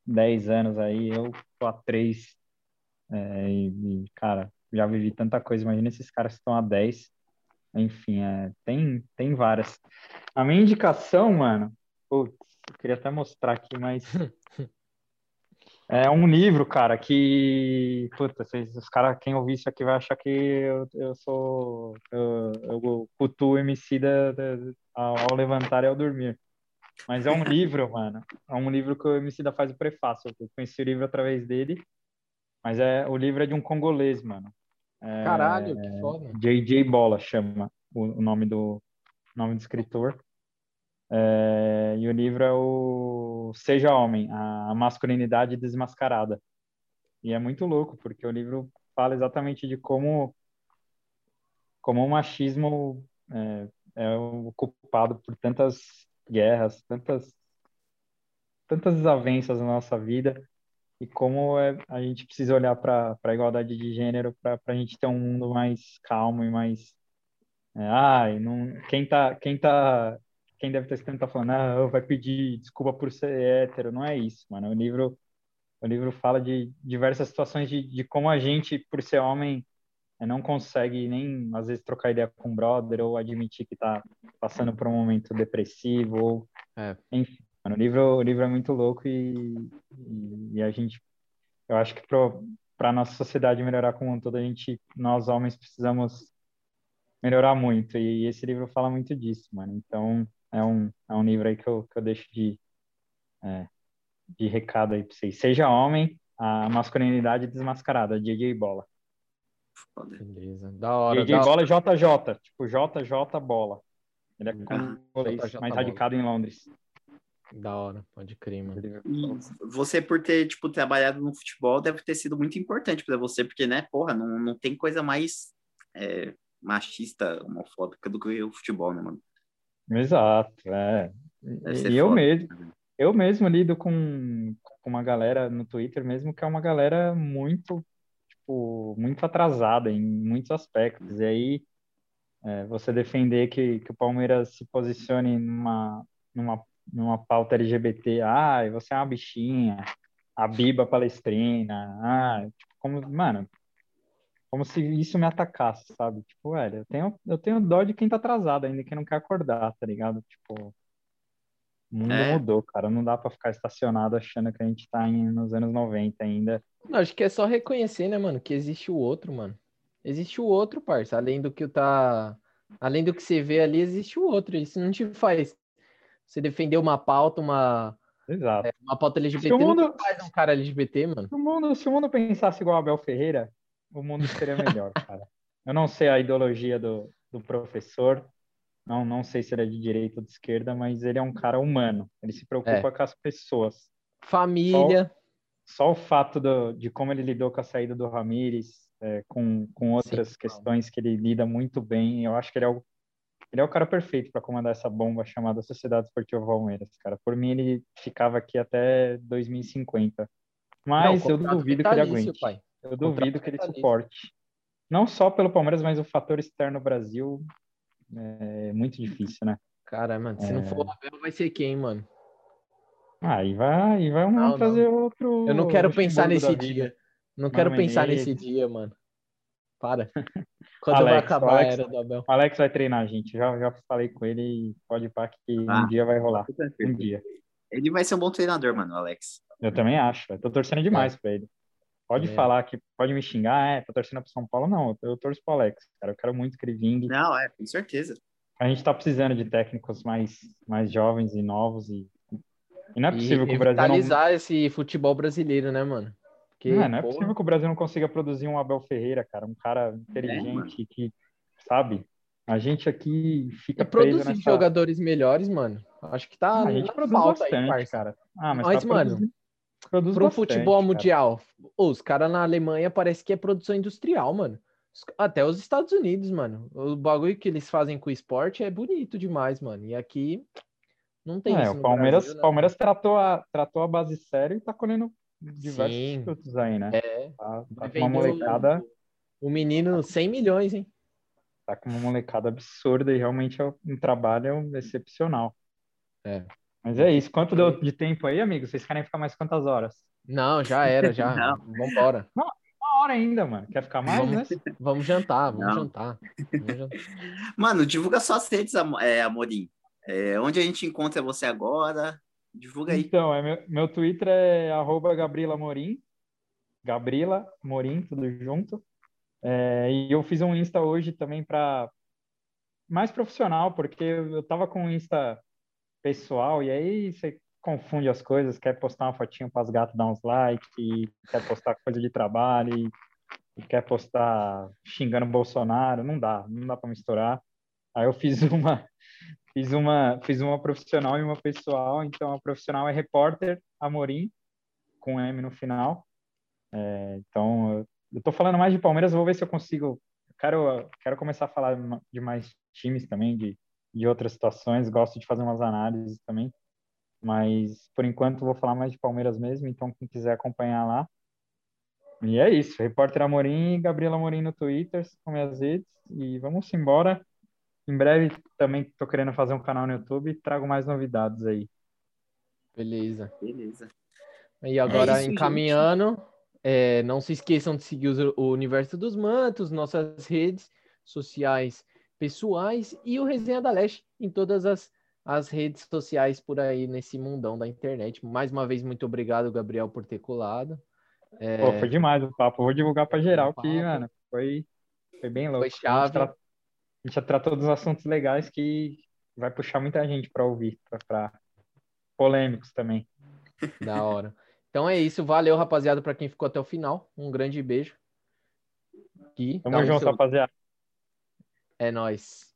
10 anos aí, eu tô há 3. É, e, e, cara, já vivi tanta coisa. Imagina esses caras que estão há 10. Enfim, é, tem, tem várias. A minha indicação, mano, putz, eu queria até mostrar aqui, mas é um livro, cara, que, puta, vocês, os caras, quem ouvir isso aqui vai achar que eu, eu sou, eu, eu o MC da, da- ao, ao levantar e ao dormir. Mas é um livro, mano, é um livro que o MC da faz o prefácio. Eu conheci o livro através dele, mas é o livro é de um congolês, mano. É, Caralho, que foda. J.J. Bola chama o, o nome do nome do escritor. É, e o livro é o Seja Homem, a masculinidade desmascarada. E é muito louco, porque o livro fala exatamente de como como o machismo é, é o culpado por tantas guerras, tantas tantas desavenças na nossa vida e como é, a gente precisa olhar para a igualdade de gênero para a gente ter um mundo mais calmo e mais é, ai, não, quem tá quem tá quem deve estar escutando tá falando, ah, vai pedir desculpa por ser hétero, não é isso, mano. O livro o livro fala de diversas situações de, de como a gente, por ser homem, eh, não consegue nem às vezes trocar ideia com um brother ou admitir que tá passando por um momento depressivo ou É. enfim, mano, o livro o livro é muito louco e, e, e a gente eu acho que para nossa sociedade melhorar como um todo, a gente nós homens precisamos melhorar muito e esse livro fala muito disso, mano. Então é um é um livro aí que eu, que eu deixo de é, de recado aí pra vocês. Seja homem, a masculinidade desmascarada, DJ Bola. Foda. Beleza. Da hora. DJ da Bola é JJ, tipo JJ Bola. Ele é Ah, congolês, JJ mas Bola. radicado em Londres. Da hora, pode crer, mano. E você, por ter, tipo, trabalhado no futebol, deve ter sido muito importante para você, porque, né, porra, não, não tem coisa mais é, machista, homofóbica do que o futebol, né, mano? Exato, é. E eu foda. mesmo, eu mesmo lido com, com uma galera no Twitter mesmo que é uma galera muito, tipo, muito atrasada em muitos aspectos. E aí é, você defender que, que o Palmeiras se posicione numa, numa, numa pauta LGBT, ah, você é uma bichinha, a Biba palestrina, ah, tipo, como, mano, como se isso me atacasse, sabe? Tipo, velho, eu tenho, eu tenho dó de quem tá atrasado ainda, quem não quer acordar, tá ligado? Tipo, o mundo É. mudou, cara. Não dá pra ficar estacionado achando que a gente tá em, nos anos 90 ainda. Não, acho que é só reconhecer, né, mano, que existe o outro, mano. Existe o outro, parça. Além do que tá. Além do que você vê ali, existe o outro. Isso não te faz. Você defender uma pauta, uma, Exato. uma pauta LGBT, Se o não mundo- te faz um cara LGBT, mano. Se o mundo, se o mundo pensasse igual Abel Ferreira, o mundo seria melhor, cara. Eu não sei a ideologia do, do professor, não, não sei se ele é de direita ou de esquerda, mas ele é um cara humano. Ele se preocupa com as pessoas. Família. Só o fato do, de como ele lidou com a saída do Ramires, é, com, com outras Sim. questões que ele lida muito bem, eu acho que ele é o, ele é o cara perfeito para comandar essa bomba chamada Sociedade Esportiva Palmeiras, cara. Por mim, ele ficava aqui até 2050. Mas Não, eu duvido que ele aguente. pai. Eu duvido que ele suporte. Não só pelo Palmeiras, mas o fator externo Brasil é muito difícil, né? Cara, mano, se não for o Abel, vai ser quem, mano? Ah, e vai, e vai um Não, trazer outro. Eu não quero pensar nesse dia. Não quero Mano pensar Menezes. nesse dia, mano. Para. Quando vai Alex, acabar Alex. a era do Abel? O Alex vai treinar, gente. Já, já falei com ele e pode ir para que um Ah. dia vai rolar. Um dia. Ele vai ser um bom treinador, mano, o Alex. Eu também acho. Eu tô torcendo demais pra ele. Pode Também falar que pode me xingar, é, tô torcendo pro São Paulo, não. Eu torço pro Alex, cara. Eu quero muito que ele vingue. Não, é, com certeza. A gente tá precisando de técnicos mais, mais jovens e novos e, e não é E possível que o Brasil não revitalizar esse futebol brasileiro, né, mano? Porque, não, é, não é possível que o Brasil não consiga produzir um Abel Ferreira, cara, um cara inteligente que, sabe? A gente aqui fica é preso produzir nessa... jogadores melhores, mano. Acho que tá. Ah, a gente produz falta bastante, aí, cara. Ah, mas, Mas, tá mano, produzindo- produz Pro bastante, futebol cara. mundial, os caras na Alemanha parece que é produção industrial, mano. Até os Estados Unidos, mano. O bagulho que eles fazem com o esporte é bonito demais, mano. E aqui não tem É, isso o Palmeiras, Brasil, né? Palmeiras tratou, a, tratou a base sério e tá colhendo diversos Sim. frutos aí, né? É, Tá, tá com uma vender o- molecada, o menino 100 milhões, hein? tá com uma molecada absurda e realmente é um trabalho excepcional. É. Mas é isso. Quanto deu de tempo aí, amigo? Vocês querem ficar mais quantas horas? Não, já era, já. Não. Vambora. Uma hora ainda, mano. Quer ficar mais, Vamos- né? Vamos jantar, vamos Não. jantar. Vamos jantar. Mano, divulga suas redes, Amo- é, Amorim. É, onde a gente encontra você agora? Divulga aí. Então, é meu, meu Twitter é arroba Gabriela Morim. Gabriela Morim, tudo junto. É, e eu fiz um Insta hoje também para mais profissional, porque eu tava com um Insta pessoal e aí você confunde as coisas, quer postar uma fotinho para as gatas dar uns likes, quer postar coisa de trabalho, e, e quer postar xingando Bolsonaro, não dá, não dá para misturar. Aí eu fiz uma fiz uma fiz uma profissional e uma pessoal, então a profissional é repórter Amorim com M no final. É, então eu- tô falando mais de Palmeiras, vou ver se eu consigo. Quero quero começar a falar de mais times também, de de outras situações, gosto de fazer umas análises também. Mas por enquanto vou falar mais de Palmeiras mesmo, então quem quiser acompanhar lá. E é isso, repórter Amorim e Gabriela Amorim no Twitter, com minhas redes, e vamos embora. Em breve também estou querendo fazer um canal no YouTube e trago mais novidades aí. Beleza. Beleza. E agora, isso, gente. encaminhando, é, não se esqueçam de seguir o Universo dos Mantos, nossas redes sociais pessoais e o Resenha da Leste em todas as, as redes sociais por aí nesse mundão da internet. Mais uma vez, muito obrigado, Gabriel, por ter colado. É, Pô, foi demais o papo. Vou divulgar para geral que, mano, foi, foi bem louco. Foi chave. A gente, tra- a gente já tratou dos assuntos legais que vai puxar muita gente para ouvir, para polêmicos também. Da hora. Então é isso. Valeu, rapaziada, para quem ficou até o final. Um grande beijo. E Tamo junto, seu- rapaziada. É nóis.